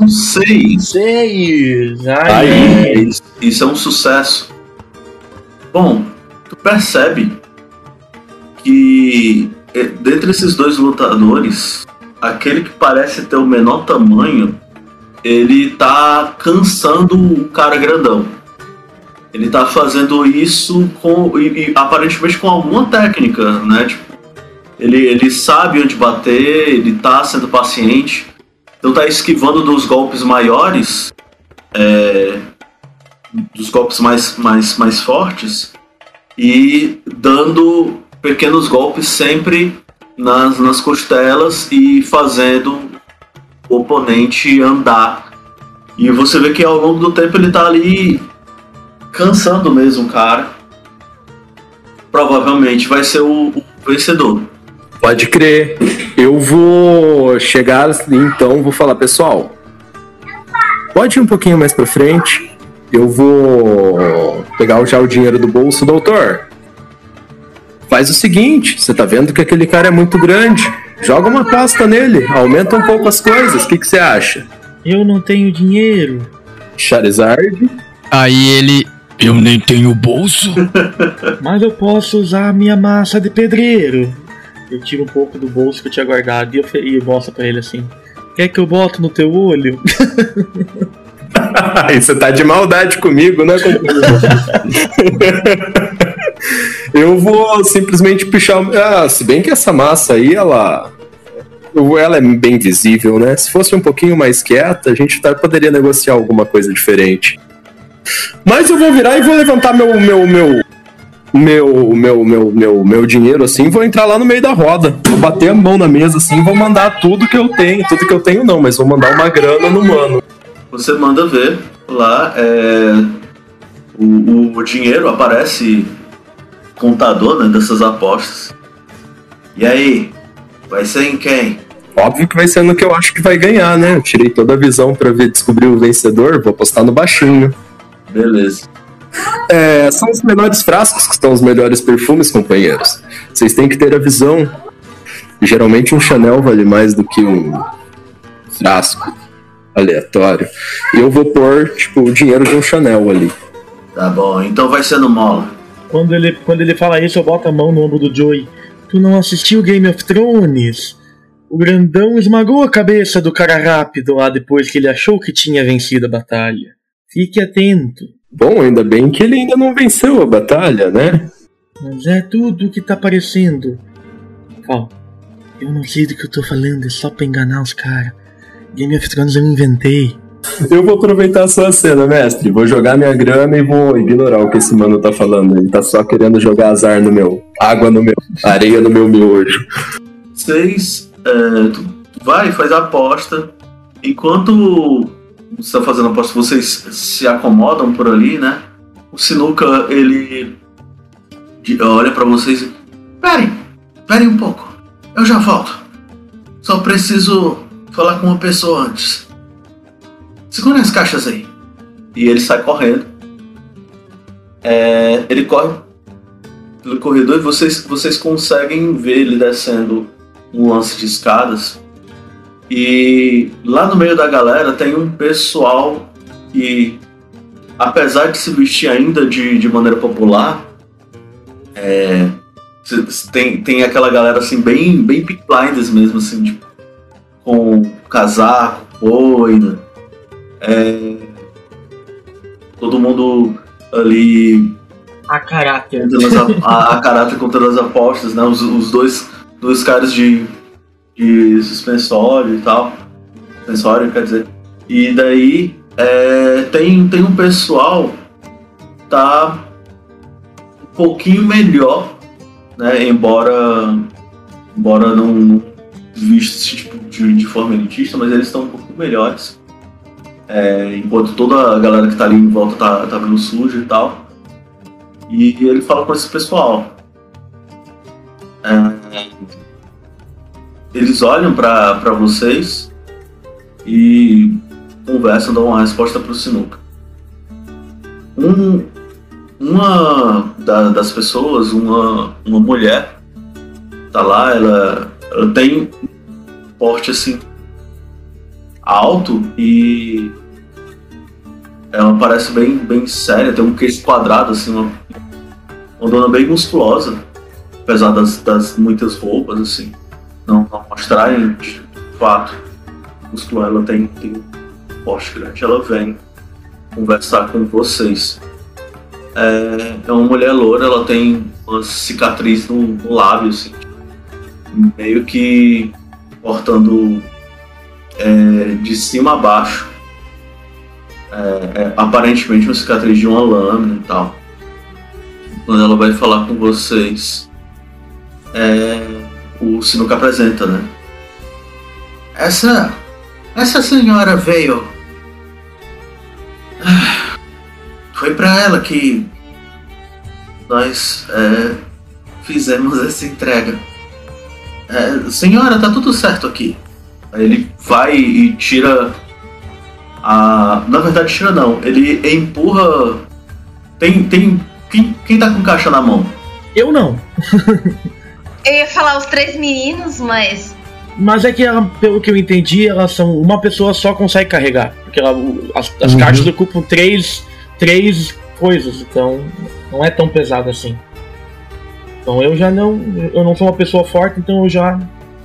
Eu não sei. Seis! Aí. Isso, isso é um sucesso. Bom, tu percebe que eh, dentre esses dois lutadores, aquele que parece ter o menor tamanho, ele tá cansando o cara grandão. Ele tá fazendo isso com e, e aparentemente com alguma técnica, né? Tipo, ele, ele sabe onde bater, ele tá sendo paciente. Então tá esquivando dos golpes maiores, é, dos golpes mais, mais, mais fortes, e dando pequenos golpes sempre nas, nas costelas e fazendo o oponente andar. E você vê que ao longo do tempo ele tá ali cansando mesmo cara. Provavelmente vai ser o, o vencedor. Pode crer. Eu vou chegar então, vou falar, pessoal. Pode ir um pouquinho mais pra frente. Eu vou pegar já o dinheiro do bolso, doutor. Faz o seguinte, você tá vendo que aquele cara é muito grande. Joga uma pasta nele, aumenta um pouco as coisas. O que, que você acha? Eu não tenho dinheiro. Charizard? Aí ele. Eu nem tenho bolso. Mas eu posso usar a minha massa de pedreiro. Eu tiro um pouco do bolso que eu tinha guardado e, ofe- e mostro pra ele assim. Quer que eu boto no teu olho? Aí você tá de maldade comigo, né? Eu vou simplesmente puxar. Ah, se bem que essa massa aí, ela. Ela é bem visível, né? Se fosse um pouquinho mais quieta, a gente tá- poderia negociar alguma coisa diferente. Mas eu vou virar e vou levantar meu meu meu meu meu meu meu, meu dinheiro assim, vou entrar lá no meio da roda, vou bater a mão na mesa assim, vou mandar tudo que eu tenho, tudo que eu tenho não, mas vou mandar uma grana no mano. Você manda ver lá, é, o, o- o dinheiro aparece contador né, dessas apostas. E aí, vai ser em quem? Óbvio que vai ser no que eu acho que vai ganhar, né? Eu tirei toda a visão pra ver descobrir o vencedor, vou apostar no baixinho. Beleza. É, são os melhores frascos que são os melhores perfumes, companheiros. Vocês têm que ter a visão. Geralmente um Chanel vale mais do que um frasco aleatório. E eu vou pôr, tipo, o dinheiro de um Chanel ali. Tá bom, então vai ser no mola. Quando ele, quando ele fala isso, eu boto a mão no ombro do Joey. Tu não assistiu Game of Thrones? O grandão esmagou a cabeça do cara rápido lá depois que ele achou que tinha vencido a batalha. Fique atento. Bom, ainda bem que ele ainda não venceu a batalha, né? Mas é tudo o que tá aparecendo. Ó, eu não sei do que eu tô falando, é só pra enganar os caras. Game of Thrones eu inventei. Eu vou aproveitar a sua cena, mestre. Vou jogar minha grana e vou ignorar o que esse mano tá falando. Ele tá só querendo jogar azar no meu. Água no meu. Areia no meu miojo. Vocês. é, vai faz a aposta. Enquanto tá fazendo aposta, vocês se acomodam por ali, né? O Sinuca, ele. olha pra vocês e. Peraí, peraí um pouco. Eu já volto. Só preciso falar com uma pessoa antes. Segura as caixas aí. E ele sai correndo. É, ele corre pelo corredor e vocês, vocês conseguem ver ele descendo um lance de escadas. E lá no meio da galera tem um pessoal que, apesar de se vestir ainda de, de maneira popular, é, tem, tem aquela galera assim, bem, bem Peaky blinders mesmo, assim, tipo, com casaco, boina. É, todo mundo ali A caráter. as a, a, caráter contando as apostas, né? Os, os dois, dois caras de, de suspensório e tal. Suspensório, quer dizer. E daí é, tem, tem um pessoal tá um pouquinho melhor, né? Embora, embora não, visto tipo, de, de forma elitista, mas eles estão um pouco melhores. É, enquanto toda a galera que tá ali em volta tá, tá meio e tal. E ele fala com esse pessoal. É, eles olham pra vocês e conversam, dão uma resposta pro Sinuca. Um, uma da- das pessoas, uma, uma mulher, tá lá, ela, ela tem porte assim alto e ela parece bem, bem séria, tem um queixo quadrado, assim, uma, uma dona bem musculosa, apesar das, das muitas roupas, assim, não, não mostrarem de fato músculo, ela tem, tem um porte grande, ela vem conversar com vocês. É, é uma mulher loura, ela tem uma cicatriz no, no lábio, assim, meio que cortando é, de cima a baixo. É, é, aparentemente uma cicatriz de uma lâmina e tal. Quando ela vai falar com vocês, é, o Sinuca apresenta, né? Essa. Essa senhora veio. Foi pra ela que nós é, fizemos essa entrega. É, senhora, tá tudo certo aqui. Aí ele vai e tira a. Na verdade, tira não. Ele empurra. Tem. tem quem, quem tá com caixa na mão? Eu não. Eu ia falar os três meninos, mas. Mas é que ela, pelo que eu entendi, elas são. Uma pessoa só consegue carregar. Porque ela, as, as Uhum. caixas ocupam três, três coisas, então não é tão pesado assim. Então eu já não. Eu não sou uma pessoa forte, então eu já.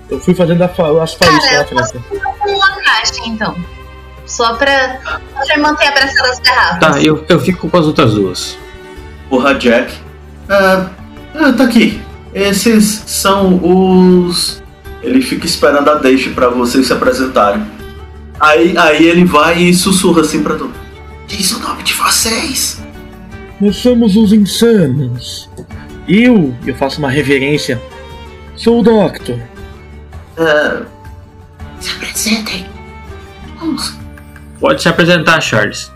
Eu fui fazendo a as faíscas ficar com uma caixa, então. Só pra, só pra manter abraçado as garrafas. Tá, eu, eu fico com as outras duas. Porra, Jack. Ah, ah, tá aqui. Esses são os. Ele fica esperando a deixa pra vocês se apresentarem. Aí, aí ele vai e sussurra assim pra tu. Diz o nome de vocês. Nós somos os insanos. Eu, eu faço uma reverência. Sou o Doctor. É, Se apresentem. Vamos. Pode se apresentar, Charles.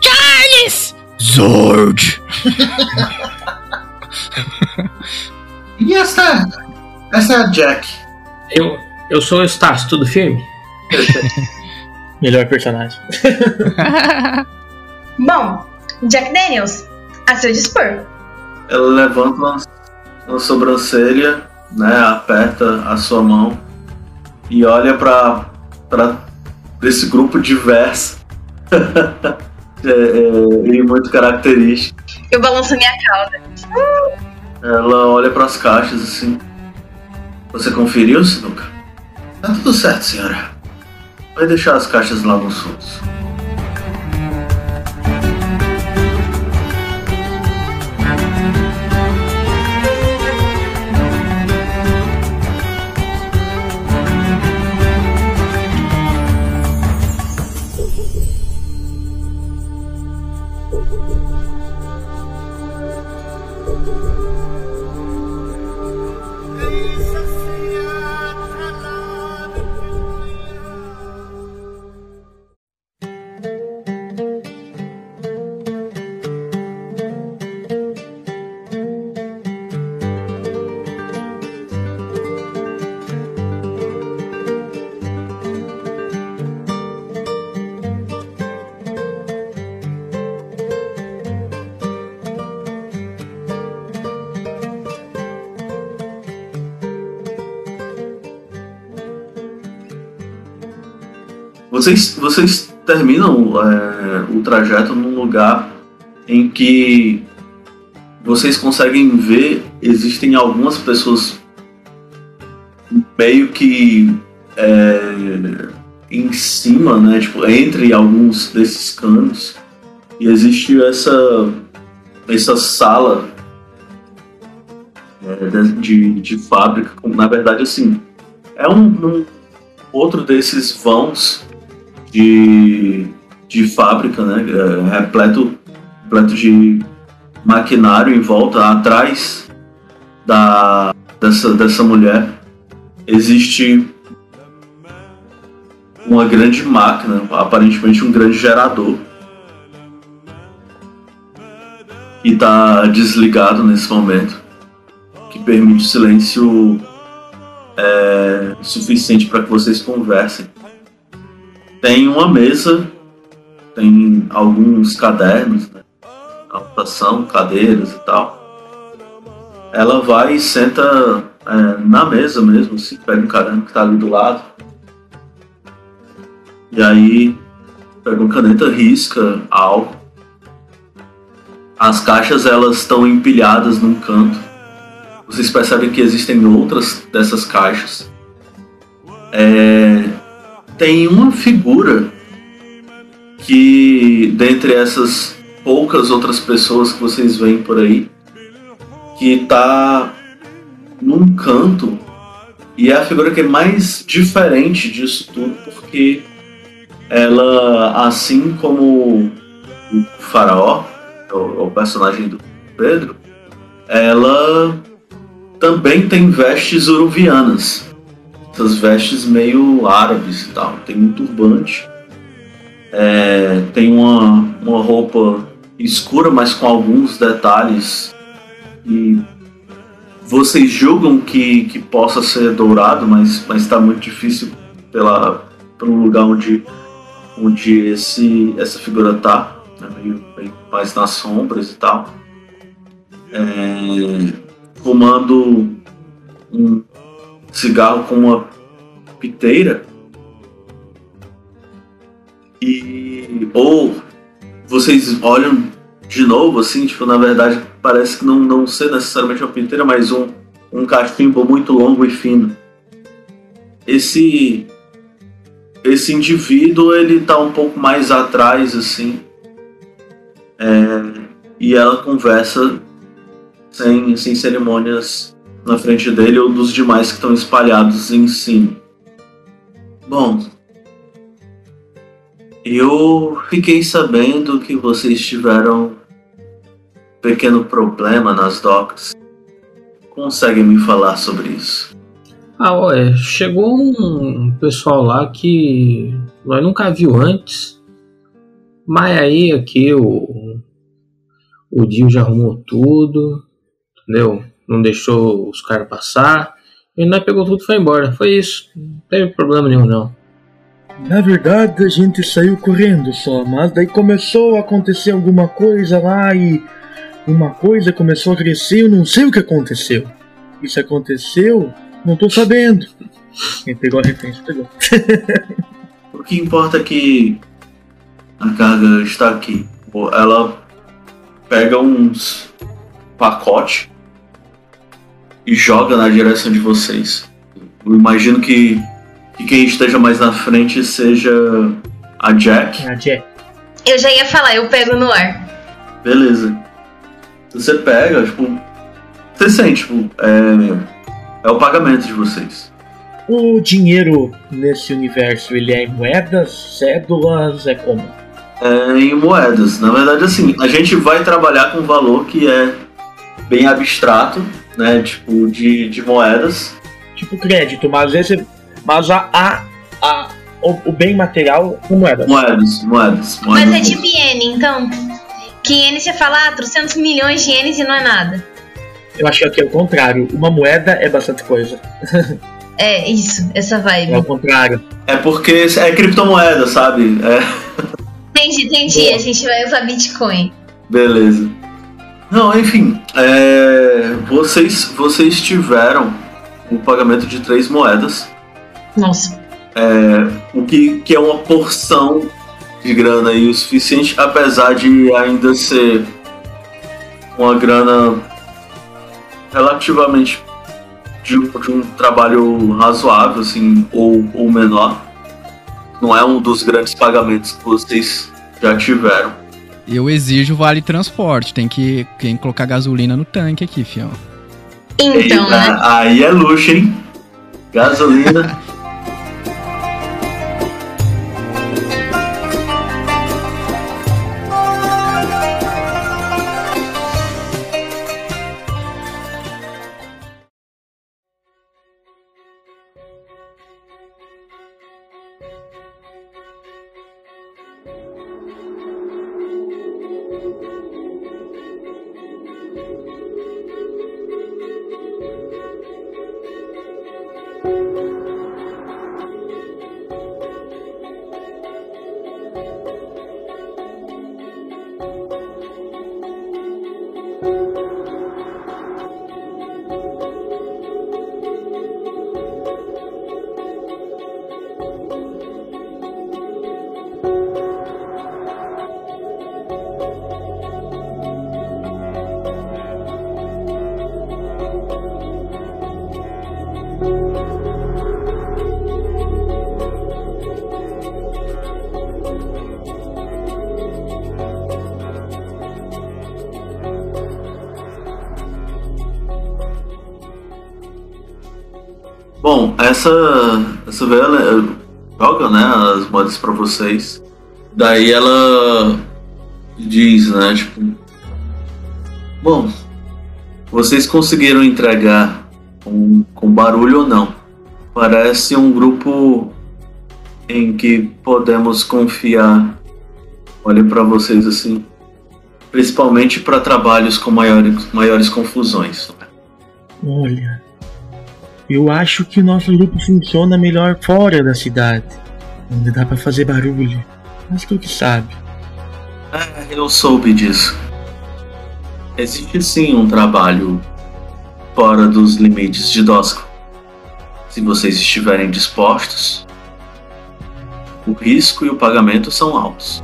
Charles! Zord! E essa. Essa é a Jack. Eu, eu sou o Eustácio, tudo firme? Melhor personagem. Bom, Jack Daniels, a seu dispor. ela levanta uma, uma sobrancelha, né? Aperta a sua mão e olha pra, pra esse grupo diverso. é, é, e muito característico. Eu balanço minha cauda. Ela olha pras caixas assim. Você conferiu, Sinuca? Tá tudo certo, senhora. Vai deixar as caixas lá nos fundos. Vocês, vocês terminam é, o trajeto num lugar em que vocês conseguem ver existem algumas pessoas meio que é, em cima, né? Tipo, entre alguns desses canos. E existe essa, essa sala é, de, de, fábrica. Na verdade, assim, é um, um outro desses vãos de, de fábrica, né? é, repleto, repleto de maquinário em volta, atrás da, dessa, dessa mulher existe uma grande máquina, aparentemente um grande gerador. E está desligado nesse momento, que permite silêncio é, suficiente para que vocês conversem. Tem uma mesa, tem alguns cadernos, né? cadeiras e tal. Ela vai e senta é, na mesa mesmo, assim, pega um caderno que tá ali do lado. E aí pega uma caneta, risca algo. As caixas elas estão empilhadas num canto. Vocês percebem que existem outras dessas caixas. É, tem uma figura que, dentre essas poucas outras pessoas que vocês veem por aí, que tá num canto e é a figura que é mais diferente disso tudo, porque ela, assim como o faraó, o, o personagem do Pedro, ela também tem vestes uruvianas. Essas vestes meio árabes e tal. Tem um turbante. é, tem uma, uma roupa escura, mas com alguns detalhes. E vocês julgam que, que possa ser dourado, mas está muito difícil pela, pelo lugar onde, onde esse, essa figura tá. Né, meio, meio mais nas sombras e tal. É, fumando um cigarro com uma piteira. E. Ou vocês olham de novo, assim, tipo, na verdade parece que não, não ser necessariamente uma piteira, mas um, um cachimbo muito longo e fino. Esse. Esse indivíduo, ele tá um pouco mais atrás, assim. É, e ela conversa sem, sem cerimônias na frente dele ou dos demais que estão espalhados em cima. Bom, Eu fiquei sabendo que vocês tiveram um pequeno problema nas docks. Consegue me falar sobre isso? Ah, olha, chegou um pessoal lá que nós nunca viu antes. Mas aí aqui o, o Dio já arrumou tudo, entendeu? Não deixou os caras passar. E nós pegou tudo e foi embora. Foi isso. Não teve problema nenhum, não. Na verdade, a gente saiu correndo só, mas daí começou a acontecer alguma coisa lá e uma coisa começou a crescer, eu não sei o que aconteceu. Isso aconteceu, não tô sabendo. Quem pegou a referência pegou. O que importa é que a carga está aqui. Ela pega uns pacotes e joga na direção de vocês. Eu imagino que, que quem esteja mais na frente seja a Jack. A Jack. Eu já ia falar, eu pego no ar. Beleza. Você pega, tipo. Você sente, tipo, é, é o pagamento de vocês. O dinheiro nesse universo, ele é em moedas, cédulas, é como? É, em moedas. Na verdade, assim, a gente vai trabalhar com um valor que é bem abstrato, né? Tipo, de, de moedas. Tipo crédito, mas esse. Mas a. a, a o, o bem material com moeda. Moedas, moedas, Mas moedas. é tipo iene, então. Que iene você fala, ah, 300 milhões de ienes e não é nada. Eu acho que aqui é o contrário. Uma moeda é bastante coisa. É, isso, essa É o vibe. contrário. É porque é criptomoeda, sabe? É, Entendi, entendi. A gente vai usar Bitcoin. beleza. Não, enfim, é, vocês, vocês tiveram o pagamento de três moedas, Nossa. é, o que, que é uma porção de grana aí o suficiente, apesar de ainda ser uma grana relativamente de, um- de um trabalho razoável, assim, ou, ou menor. Não é um dos grandes pagamentos que vocês já tiveram. Eu exijo vale transporte. Tem que, tem que colocar gasolina no tanque aqui, fião. Então, Eita, né? Aí é luxo, hein? Gasolina. essa, essa velha joga, né, as moedas pra vocês. Daí ela diz, né, tipo, bom, vocês conseguiram entregar com, com barulho ou não? Parece um grupo em que podemos confiar. Olha pra vocês assim, principalmente para trabalhos com maiores, maiores confusões. Olha, eu acho que o nosso grupo funciona melhor fora da cidade, onde dá pra fazer barulho. Mas tu que sabe. É, eu soube disso. Existe sim um trabalho fora dos limites de Dosco. Se vocês estiverem dispostos, o risco e o pagamento são altos.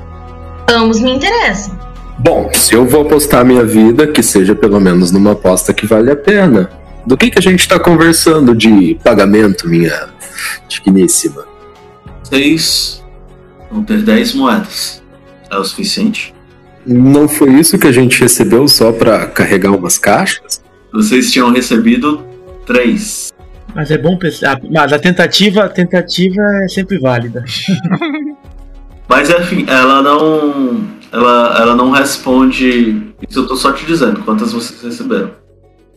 Ambos me interessam. Bom, se eu vou apostar minha vida, que seja pelo menos numa aposta que vale a pena. Do que, que a gente tá conversando de pagamento, minha digníssima? Vocês vão ter 10 moedas. É o suficiente? Não foi isso que a gente recebeu só pra carregar umas caixas? Vocês tinham recebido 3. Mas é bom pensar. Mas a tentativa, a tentativa é sempre válida. Mas enfim, ela não. Ela, ela não responde. Isso eu tô só te dizendo, quantas vocês receberam.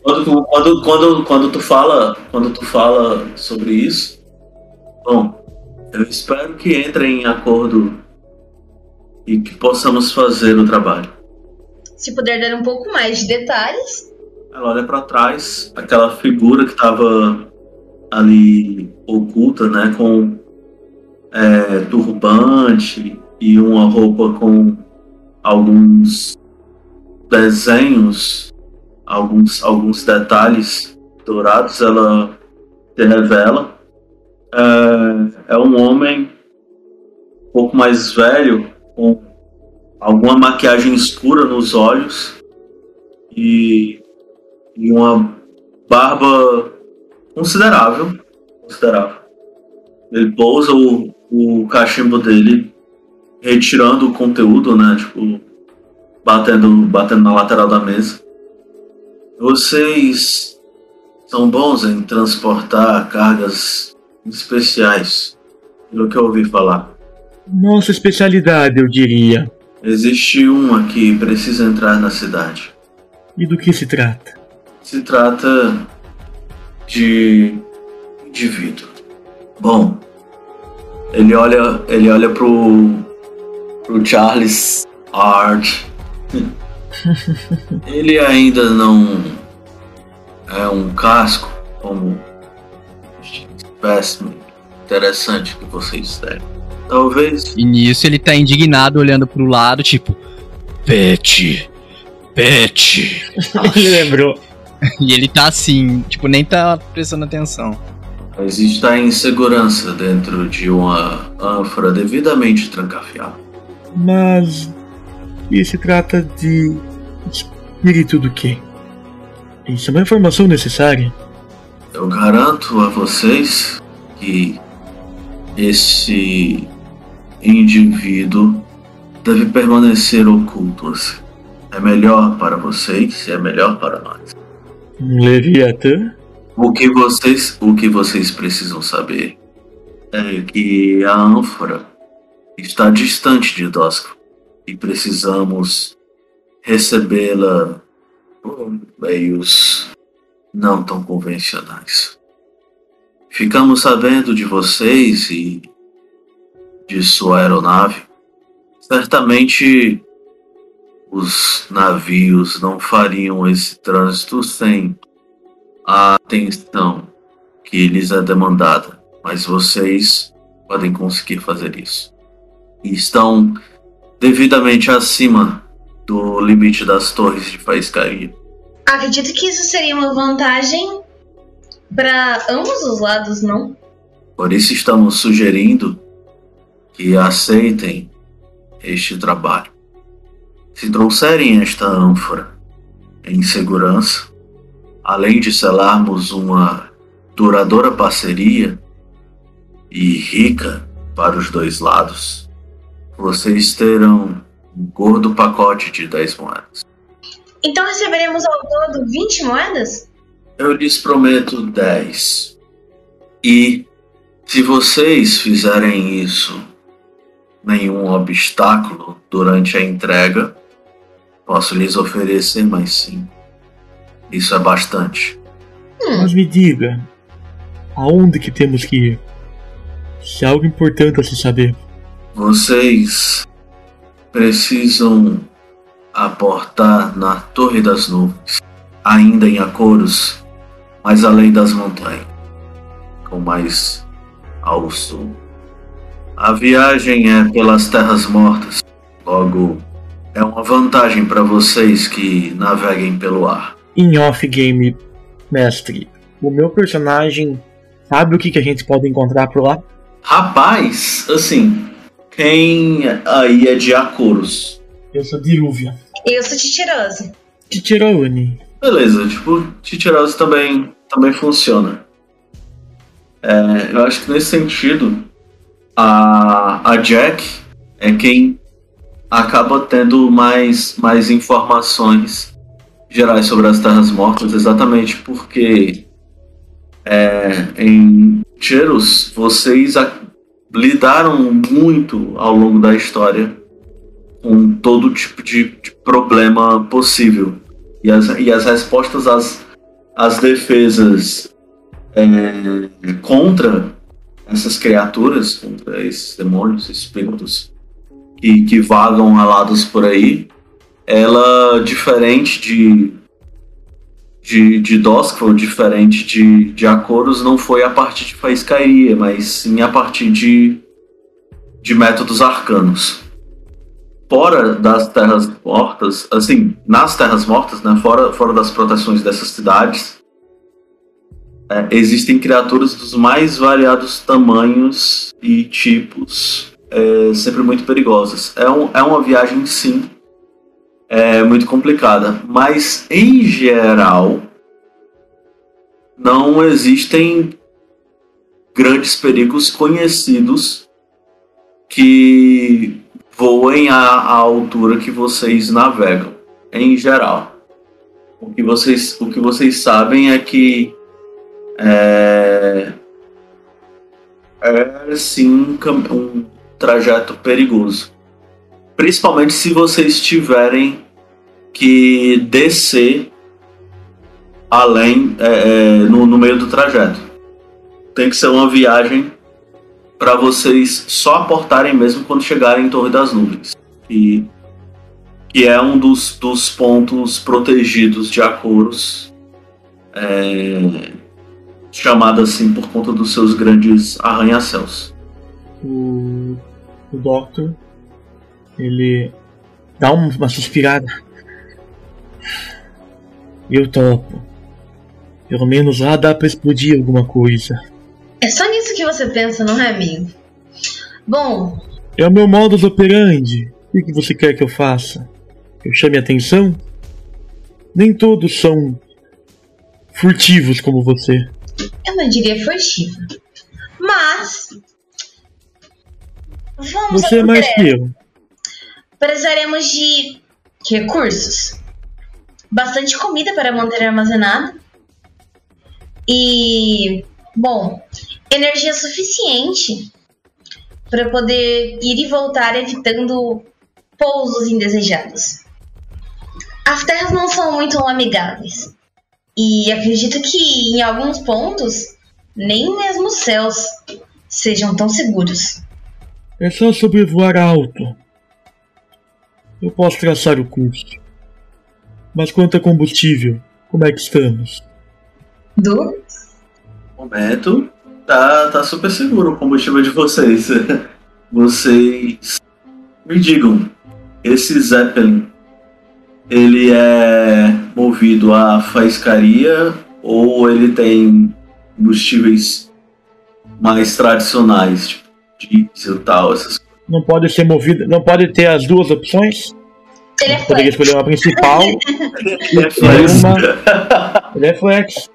Quando tu, quando, quando, quando tu fala. Quando tu fala sobre isso. Bom, eu espero que entrem em acordo e que possamos fazer o trabalho. Se puder dar um pouco mais de detalhes. Ela olha pra trás, aquela figura que tava ali oculta, né, com é, turbante e uma roupa com alguns desenhos, alguns, alguns detalhes dourados, ela se revela. É, é um homem um pouco mais velho, com alguma maquiagem escura nos olhos e, e uma barba considerável, considerável. Ele pousa o, o cachimbo dele, retirando o conteúdo, né? Tipo, batendo, batendo na lateral da mesa. Vocês são bons em transportar cargas especiais, pelo que eu ouvi falar. Nossa especialidade, eu diria. Existe uma que precisa entrar na cidade. E do que se trata? Se trata de indivíduo. Bom, ele olha, ele olha pro, pro Charles Hart. ele ainda não é um casco como espécime interessante que vocês têm. Talvez E nisso ele tá indignado olhando pro lado, tipo, Pet, Pet. Ele lembrou. E ele tá assim, tipo, nem tá prestando atenção. existe insegurança dentro de uma ânfora devidamente trancafiada. Mas. E se trata de. espírito do quê? Isso é uma informação necessária. Eu garanto a vocês que esse indivíduo deve permanecer oculto. assim. É melhor para vocês e é melhor para nós. Leviatã? O que vocês, o que vocês precisam saber é que a ânfora está distante de Dosco e precisamos recebê-la por meios não tão convencionais. Ficamos sabendo de vocês e de sua aeronave. Certamente os navios não fariam esse trânsito sem a atenção que lhes é demandada, mas vocês podem conseguir fazer isso. E estão devidamente acima do limite das torres de faiscaria. Acredito que isso seria uma vantagem para ambos os lados, não? Por isso estamos sugerindo que aceitem este trabalho. Se trouxerem esta ânfora em segurança, além de selarmos uma duradoura parceria e rica para os dois lados, vocês terão um gordo pacote de 10 moedas. Então receberemos ao todo 20 moedas? Eu lhes prometo 10. E se vocês fizerem isso, nenhum obstáculo durante a entrega, posso lhes oferecer mais 5. Isso é bastante. Mas me diga, aonde que temos que ir? Se é algo importante a se saber. Vocês precisam aportar na Torre das Nuvens, ainda em Acoros, mais além das montanhas, com mais ao sul. A viagem é pelas Terras Mortas, logo é uma vantagem para vocês que naveguem pelo ar. Em off-game, mestre, o meu personagem sabe o que, que a gente pode encontrar por lá? Rapaz, assim, quem aí é de Acoros? Eu sou Dirúvia. Eu sou Titirose. Titirone. Beleza, tipo, Titirose também, também funciona. É, eu acho que nesse sentido, a, a Jack é quem acaba tendo mais, mais informações gerais sobre as Terras Mortas, exatamente porque é, em Cheros vocês lidaram muito ao longo da história com todo tipo de, de problema possível. E as, e as respostas às, às defesas é, contra essas criaturas, contra esses demônios, espíritos que, que vagam alados por aí, ela, diferente de, de, de Doskville, diferente de, de Akoros, não foi a partir de faiscaria, mas sim a partir de, de métodos arcanos. Fora das Terras Mortas, assim, nas Terras Mortas, né, fora, fora das proteções dessas cidades, é, existem criaturas dos mais variados tamanhos e tipos, é, sempre muito perigosas. É, um, é uma viagem, sim, é muito complicada, mas em geral não existem grandes perigos conhecidos que voem à, altura que vocês navegam, em geral. O que vocês, o que vocês sabem é que é, é sim um, um trajeto perigoso. Principalmente se vocês tiverem que descer além é, é, no, no meio do trajeto. Tem que ser uma viagem para vocês só aportarem mesmo quando chegarem em Torre das Nuvens. E que é um dos, dos pontos protegidos de Akoros, é, chamado assim por conta dos seus grandes arranha-céus. O, o Doctor, ele dá um- uma suspirada. Eu topo. Pelo menos lá dá pra explodir alguma coisa. É só nisso que você pensa, não é, amigo? Bom, É o meu modus operandi. O que você quer que eu faça? Eu chame atenção? Nem todos são furtivos como você. eu não diria furtiva. Mas. Vamos Você é mais que eu. Precisaremos de recursos. Bastante comida para manter armazenada. E, bom, energia suficiente para poder ir e voltar evitando pousos indesejados. As terras não são muito amigáveis. E acredito que em alguns pontos nem mesmo os céus sejam tão seguros. É só sobrevoar alto. Eu posso traçar o curso. Mas quanto a combustível, como é que estamos? Du? momento, tá, tá super seguro o combustível de vocês. Vocês me digam, esse Zeppelin, ele é movido a faiscaria ou ele tem combustíveis mais tradicionais, tipo diesel e tal, essas Não pode ser movido, não pode ter as duas opções? Ele é Poderia flex. escolher uma principal e uma. Ele é flex.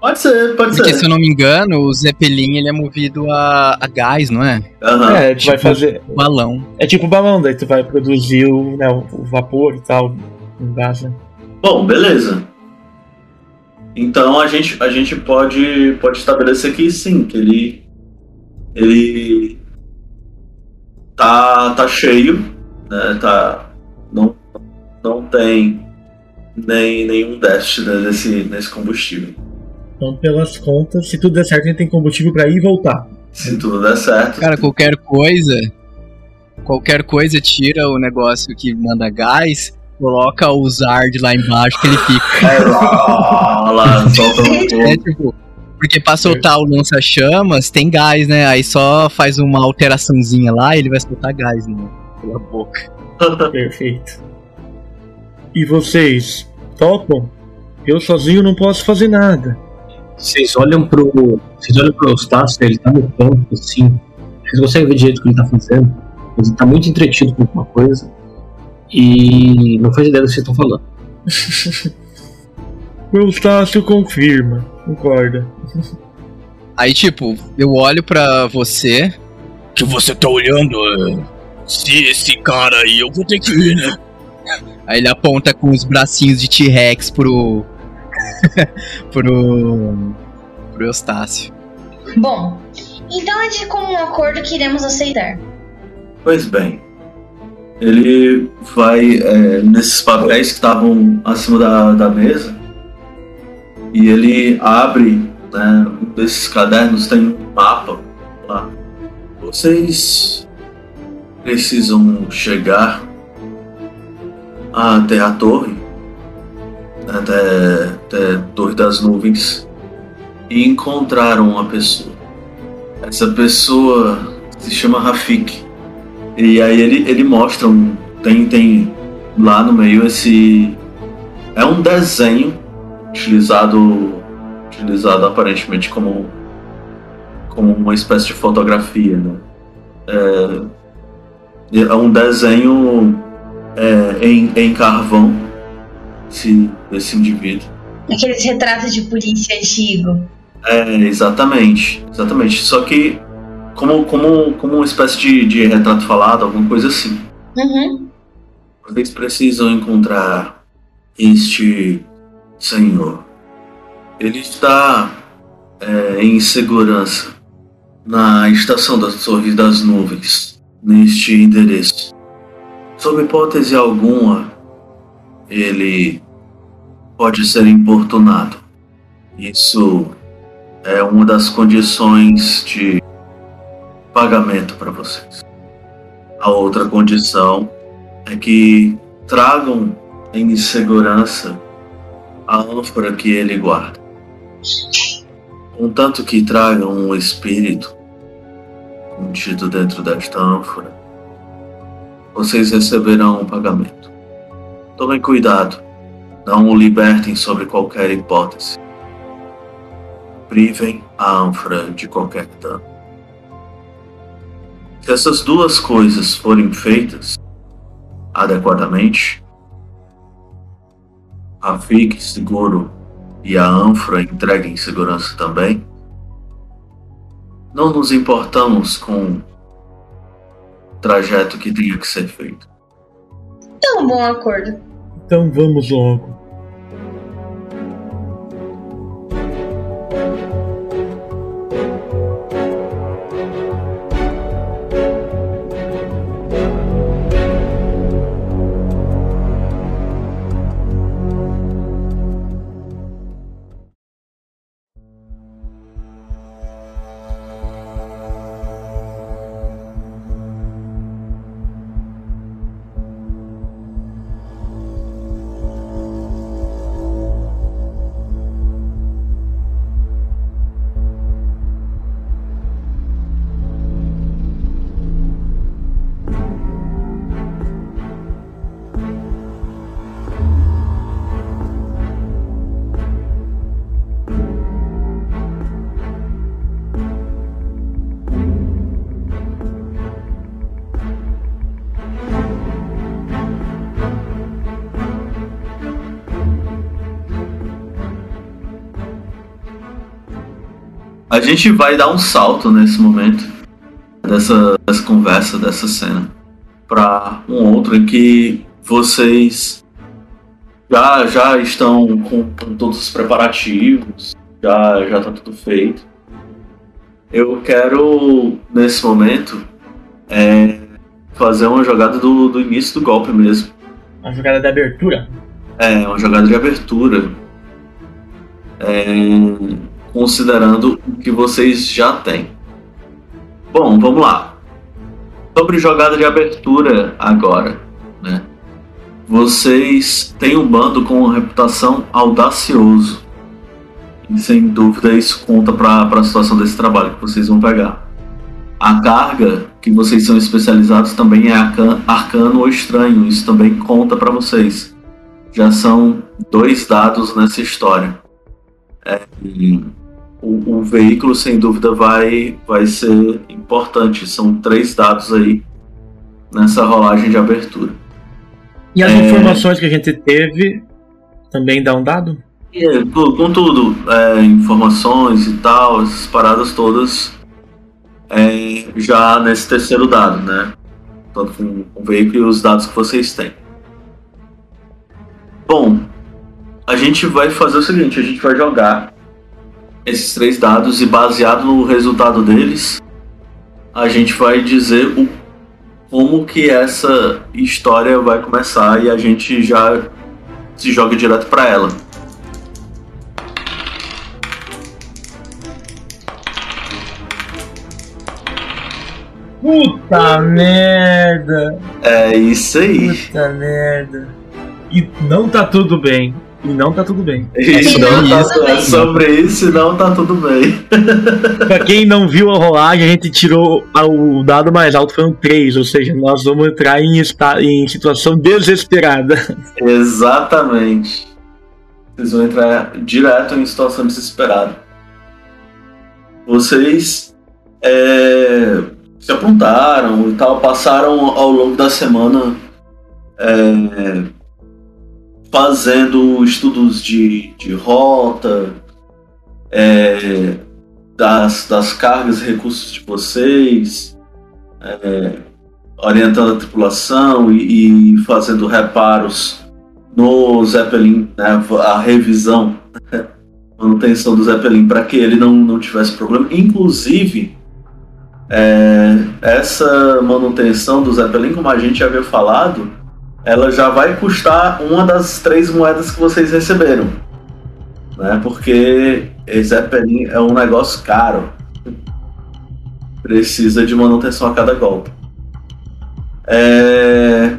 Pode ser, pode Porque ser. se eu não me engano, o Zeppelin ele é movido a, a gás, não é? Aham. É, tu vai fazer. Balão. É tipo balão, daí tu vai produzir o, né, o o vapor e tal, um gás, né? Bom, beleza. Então a gente, a gente pode, pode estabelecer que sim, que ele. Ele. Tá, tá cheio, né? Tá. Não, tem nem, nenhum déficit né, nesse, nesse combustível. Então, pelas contas, se tudo der certo, a gente tem combustível pra ir e voltar. Se tudo der certo. Cara, qualquer coisa. Qualquer coisa tira o negócio que manda gás, coloca o Zard lá embaixo que ele fica. É lá, lá, solta um É pouco. tipo. Porque pra soltar o lança-chamas tem gás, né? Aí só faz uma alteraçãozinha lá e ele vai soltar gás né? pela boca. Perfeito. E vocês, topam? Eu sozinho não posso fazer nada. Vocês olham pro. Vocês olham pro Eustácio, ele tá no campo, assim. Vocês conseguem ver direito o que ele tá fazendo. Mas ele tá muito entretido com alguma coisa. E não faz ideia do que vocês estão falando. O Eustácio confirma, concorda. Aí, tipo, eu olho pra você. que você tá olhando? é, Se esse cara aí, eu vou ter que ir, né? Aí ele aponta com os bracinhos de T-Rex pro. pro. pro Eustácio. Bom, Então é de comum acordo que iremos aceitar. Pois bem. Ele vai é, nesses papéis que estavam acima da, da mesa e ele abre né, um desses cadernos, tem um mapa lá. Vocês precisam chegar até a torre, até, até a Torre das Nuvens e encontrar uma pessoa. Essa pessoa se chama Rafik. E aí ele, ele mostra um. Tem, tem lá no meio esse. É um desenho utilizado. Utilizado aparentemente como. Como uma espécie de fotografia, né? É, é um desenho é, em, em carvão esse, desse indivíduo. Aqueles retratos de polícia antigo. É, exatamente. Exatamente. Só que como, como, como uma espécie de, de retrato falado, alguma coisa assim. Uhum. Vocês precisam encontrar este senhor. Ele está é, em segurança na estação das Torres das Nuvens, neste endereço. Sob hipótese alguma, ele pode ser importunado. Isso é uma das condições de pagamento para vocês. A outra condição é que tragam em segurança a ânfora que ele guarda. Contanto que tragam um espírito contido dentro desta ânfora, vocês receberão um pagamento. Tomem cuidado, não o libertem sobre qualquer hipótese. Privem a ânfora de qualquer dano. Se essas duas coisas forem feitas adequadamente, a fique seguro e a ânfora entregue em segurança também, não nos importamos com o trajeto que tenha que ser feito. Um bom acordo. Então vamos logo. Gente vai dar um salto nesse momento dessa, dessa conversa, dessa cena, para um outro em que vocês já, já estão com, com todos os preparativos, já já tá tudo feito. Eu quero nesse momento é, fazer uma jogada do, do início do golpe mesmo. A jogada da abertura. É, uma jogada de abertura. É, considerando o que vocês já têm. Bom, vamos lá. Sobre jogada de abertura agora, né? Vocês têm um bando com uma reputação audacioso. E sem dúvida isso conta para a situação desse trabalho que vocês vão pegar. A carga que vocês são especializados também é arca- arcano ou estranho. Isso também conta para vocês. Já são dois dados nessa história. É, o, o veículo, sem dúvida, vai, vai ser importante. São três dados aí nessa rolagem de abertura. E as É. informações que a gente teve também dá um dado? É, com tudo, é, informações e tal, essas paradas todas, é, já nesse terceiro dado, né? Tanto com o veículo e os dados que vocês têm. Bom, a gente vai fazer o seguinte: a gente vai jogar esses três dados e baseado no resultado deles, a gente vai dizer o, como que essa história vai começar e a gente já se joga direto para ela. Puta merda! É isso aí. Puta merda. E não tá tudo bem. E não tá tudo bem. Isso, não não tá tá, tudo é bem. sobre isso e não tá tudo bem. pra quem não viu a rolagem, a gente tirou o dado mais alto foi um 3, ou seja, nós vamos entrar em, em situação desesperada. Exatamente. Vocês vão entrar direto em situação desesperada. Vocês é, se aprontaram e tal, passaram ao longo da semana é, fazendo estudos de, de rota, é, das, das cargas e recursos de vocês, é, orientando a tripulação e, e fazendo reparos no Zeppelin, né, a revisão, manutenção do Zeppelin para que ele não, não tivesse problema. Inclusive, é, essa manutenção do Zeppelin, como a gente havia falado, ela já vai custar uma das três moedas que vocês receberam. Né, porque Zeppelin é um negócio caro. Precisa de manutenção a cada golpe. É,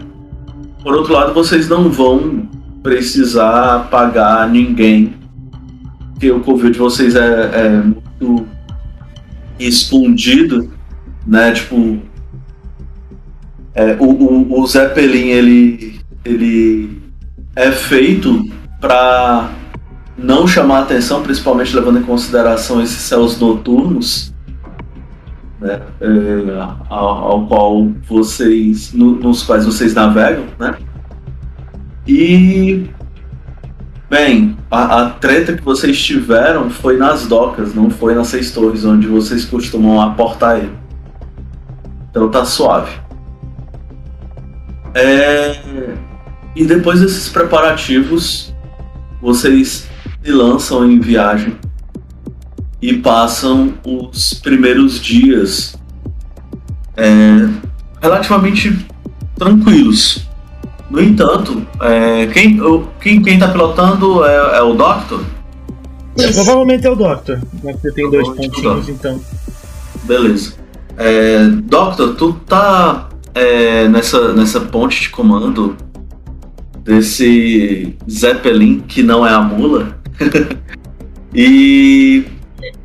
por outro lado, vocês não vão precisar pagar ninguém, porque o covil de vocês é, é muito escondido, né? Tipo, é, o, o, o Zeppelin ele, ele é feito para não chamar atenção, principalmente levando em consideração esses céus noturnos, né? É, ao, ao qual vocês, no- nos quais vocês navegam, né? E bem, a, a treta que vocês tiveram foi nas docas, não foi nas seis torres, onde vocês costumam aportar ele. Então tá suave. É, e depois desses preparativos, vocês se lançam em viagem e passam os primeiros dias é, relativamente tranquilos. No entanto, é, quem, o- quem, quem tá pilotando é, é o Doctor? É, provavelmente é o Doctor. Você tem dois é pontinhos, então. Beleza. É, Doctor, tu tá é, nessa, nessa ponte de comando desse Zeppelin que não é a mula. e.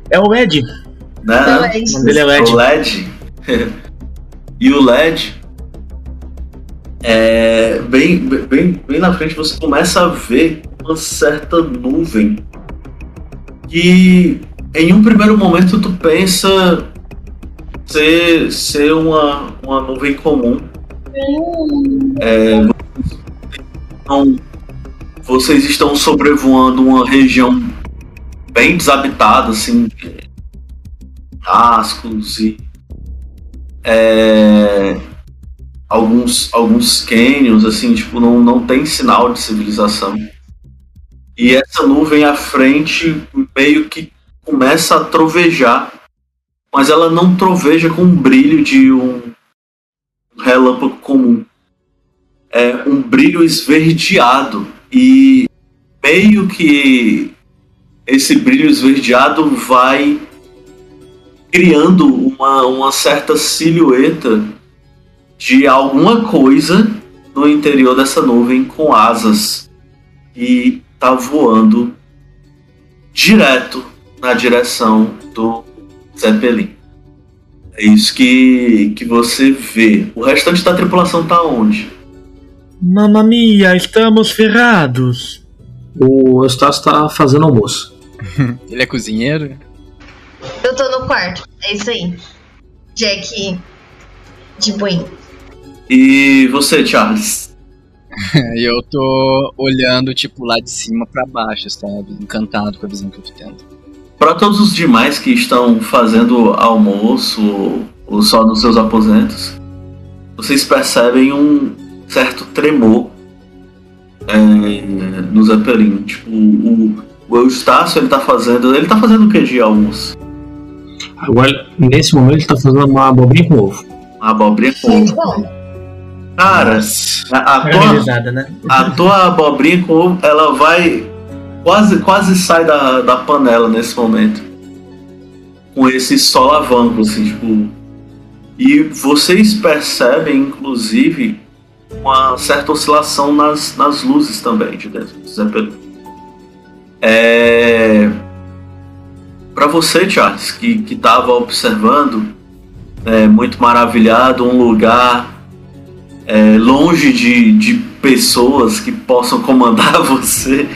É o Ed. Né, Não, né? é. O é Ed. O LED. e o LED. É, bem, bem, bem na frente você começa a ver uma certa nuvem que em um primeiro momento tu pensa ser, ser uma, uma nuvem comum. É, então, vocês estão sobrevoando uma região bem desabitada, assim, cascos e é, alguns, alguns canyons, assim, tipo, não, não tem sinal de civilização. E essa nuvem à frente meio que começa a trovejar, mas ela não troveja com o brilho de um relâmpago comum. É um brilho esverdeado e meio que esse brilho esverdeado vai criando uma, uma certa silhueta de alguma coisa no interior dessa nuvem com asas e tá voando direto na direção do Zeppelin. É isso que, que você vê. O restante da tripulação tá onde? Mamma mia, estamos ferrados. O Eustácio tá fazendo almoço. Ele é cozinheiro? Eu tô no quarto. É isso aí. Jack de boinha. E você, Charles? Eu tô olhando, tipo, lá de cima pra baixo, sabe? Encantado com a visão que eu tô tendo. Para todos os demais que estão fazendo almoço ou- só nos seus aposentos, vocês percebem um certo tremor é, no Zeppelin. Tipo, o, o o Eustácio ele tá fazendo. Ele tá fazendo o que de almoço? Agora, nesse momento, ele tá fazendo uma abobrinha com ovo. Uma abobrinha com ovo. Cara, a, a tua, né? a tua abobrinha com ovo, ela vai. Quase, quase sai da, da panela nesse momento. Com esse solavanco, assim, tipo. E vocês percebem, inclusive, uma certa oscilação nas, nas luzes também de dentro do Zeppelin. É. Pra você, Charles, que, que tava observando, é, muito maravilhado, um lugar é, longe de, de pessoas que possam comandar você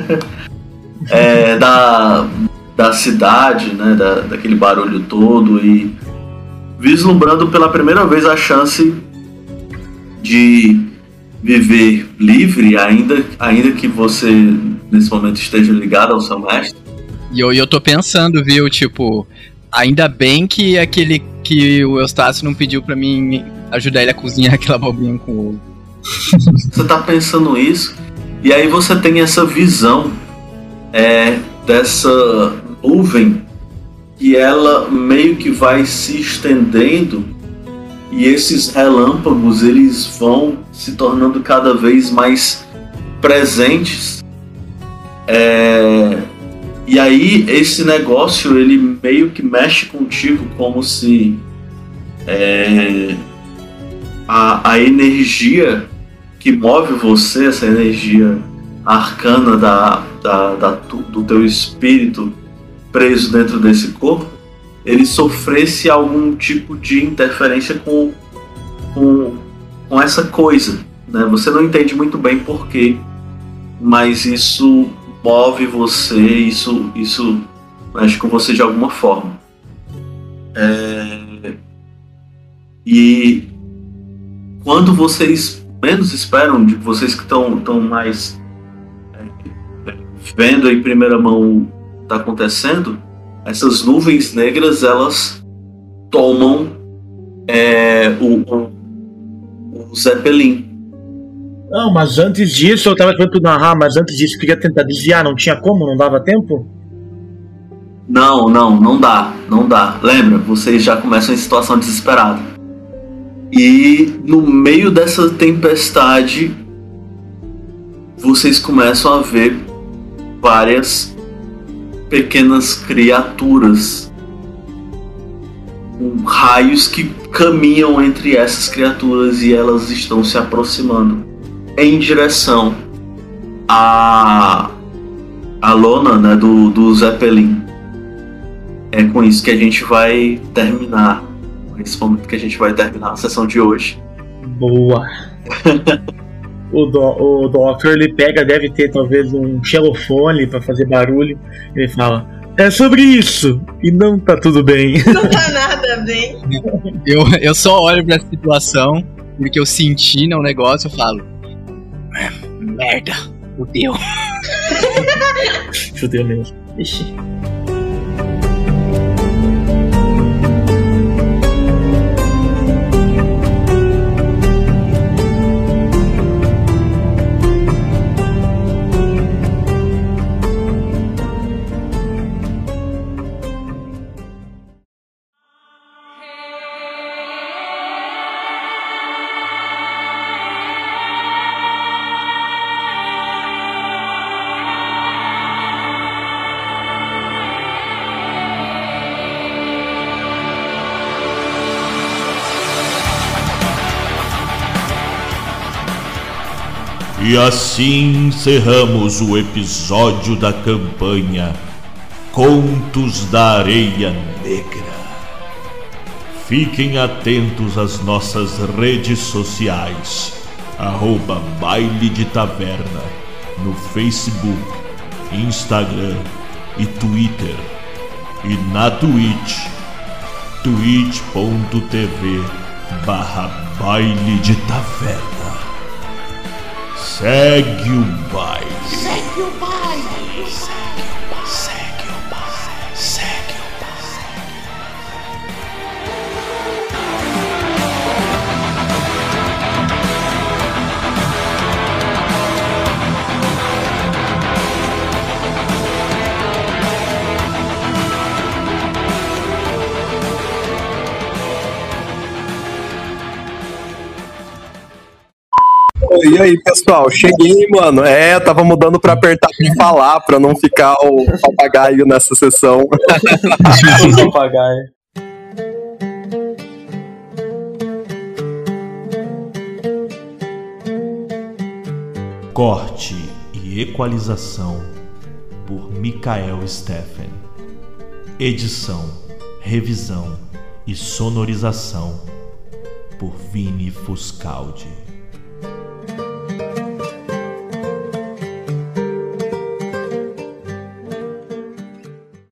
é, da, da cidade, né, da, daquele barulho todo e vislumbrando pela primeira vez a chance de viver livre, ainda, ainda que você nesse momento esteja ligado ao seu mestre. E eu, eu tô pensando, viu, tipo, ainda bem que aquele que o Eustácio não pediu pra mim ajudar ele a cozinhar aquela abobrinha com ovo. Você tá pensando isso, e aí você tem essa visão é, dessa nuvem que ela meio que vai se estendendo e esses relâmpagos eles vão se tornando cada vez mais presentes. É, e aí esse negócio ele meio que mexe contigo como se é, a, a energia que move você, essa energia arcana da, da, da do teu espírito preso dentro desse corpo, ele sofresse algum tipo de interferência com, com, com essa coisa. Né? Você não entende muito bem porquê, mas isso move você, isso, isso mexe com você de alguma forma. É, E quando vocês menos esperam, de vocês que estão tão mais é, vendo em primeira mão o que está acontecendo, essas nuvens negras elas tomam é, o, o, o Zeppelin. Não, mas antes disso eu tava tentando narrar, mas antes disso eu queria tentar desviar, não tinha como, não dava tempo? Não, não, não dá, não dá. Lembra, vocês já começam em situação desesperada. E no meio dessa tempestade, vocês começam a ver várias pequenas criaturas com raios que caminham entre essas criaturas e elas estão se aproximando em direção à, à lona né, do, do Zeppelin. É com isso que a gente vai terminar. Nesse momento que a gente vai terminar a sessão de hoje. Boa. o, do, o Doctor ele pega, deve ter talvez um xelofone pra fazer barulho. Ele fala: É sobre isso! E não tá tudo bem. Não tá nada bem. Eu, eu só olho pra situação, porque eu senti no negócio eu falo. "É, Merda, fudeu. Fudeu mesmo. Ixi. E assim encerramos o episódio da campanha Contos da Areia Negra. Fiquem atentos às nossas redes sociais, arroba Baile de Taverna, no Facebook, Instagram e Twitter. E na Twitch, twitch.tv barra Baile de Taverna. Segue o e aí, pessoal? Cheguei, mano. É, eu tava mudando pra apertar pra falar, pra não ficar o papagaio nessa sessão. O papagaio. Corte e equalização por Mikael Steffen. Edição, revisão e sonorização por Vini Fuscaldi.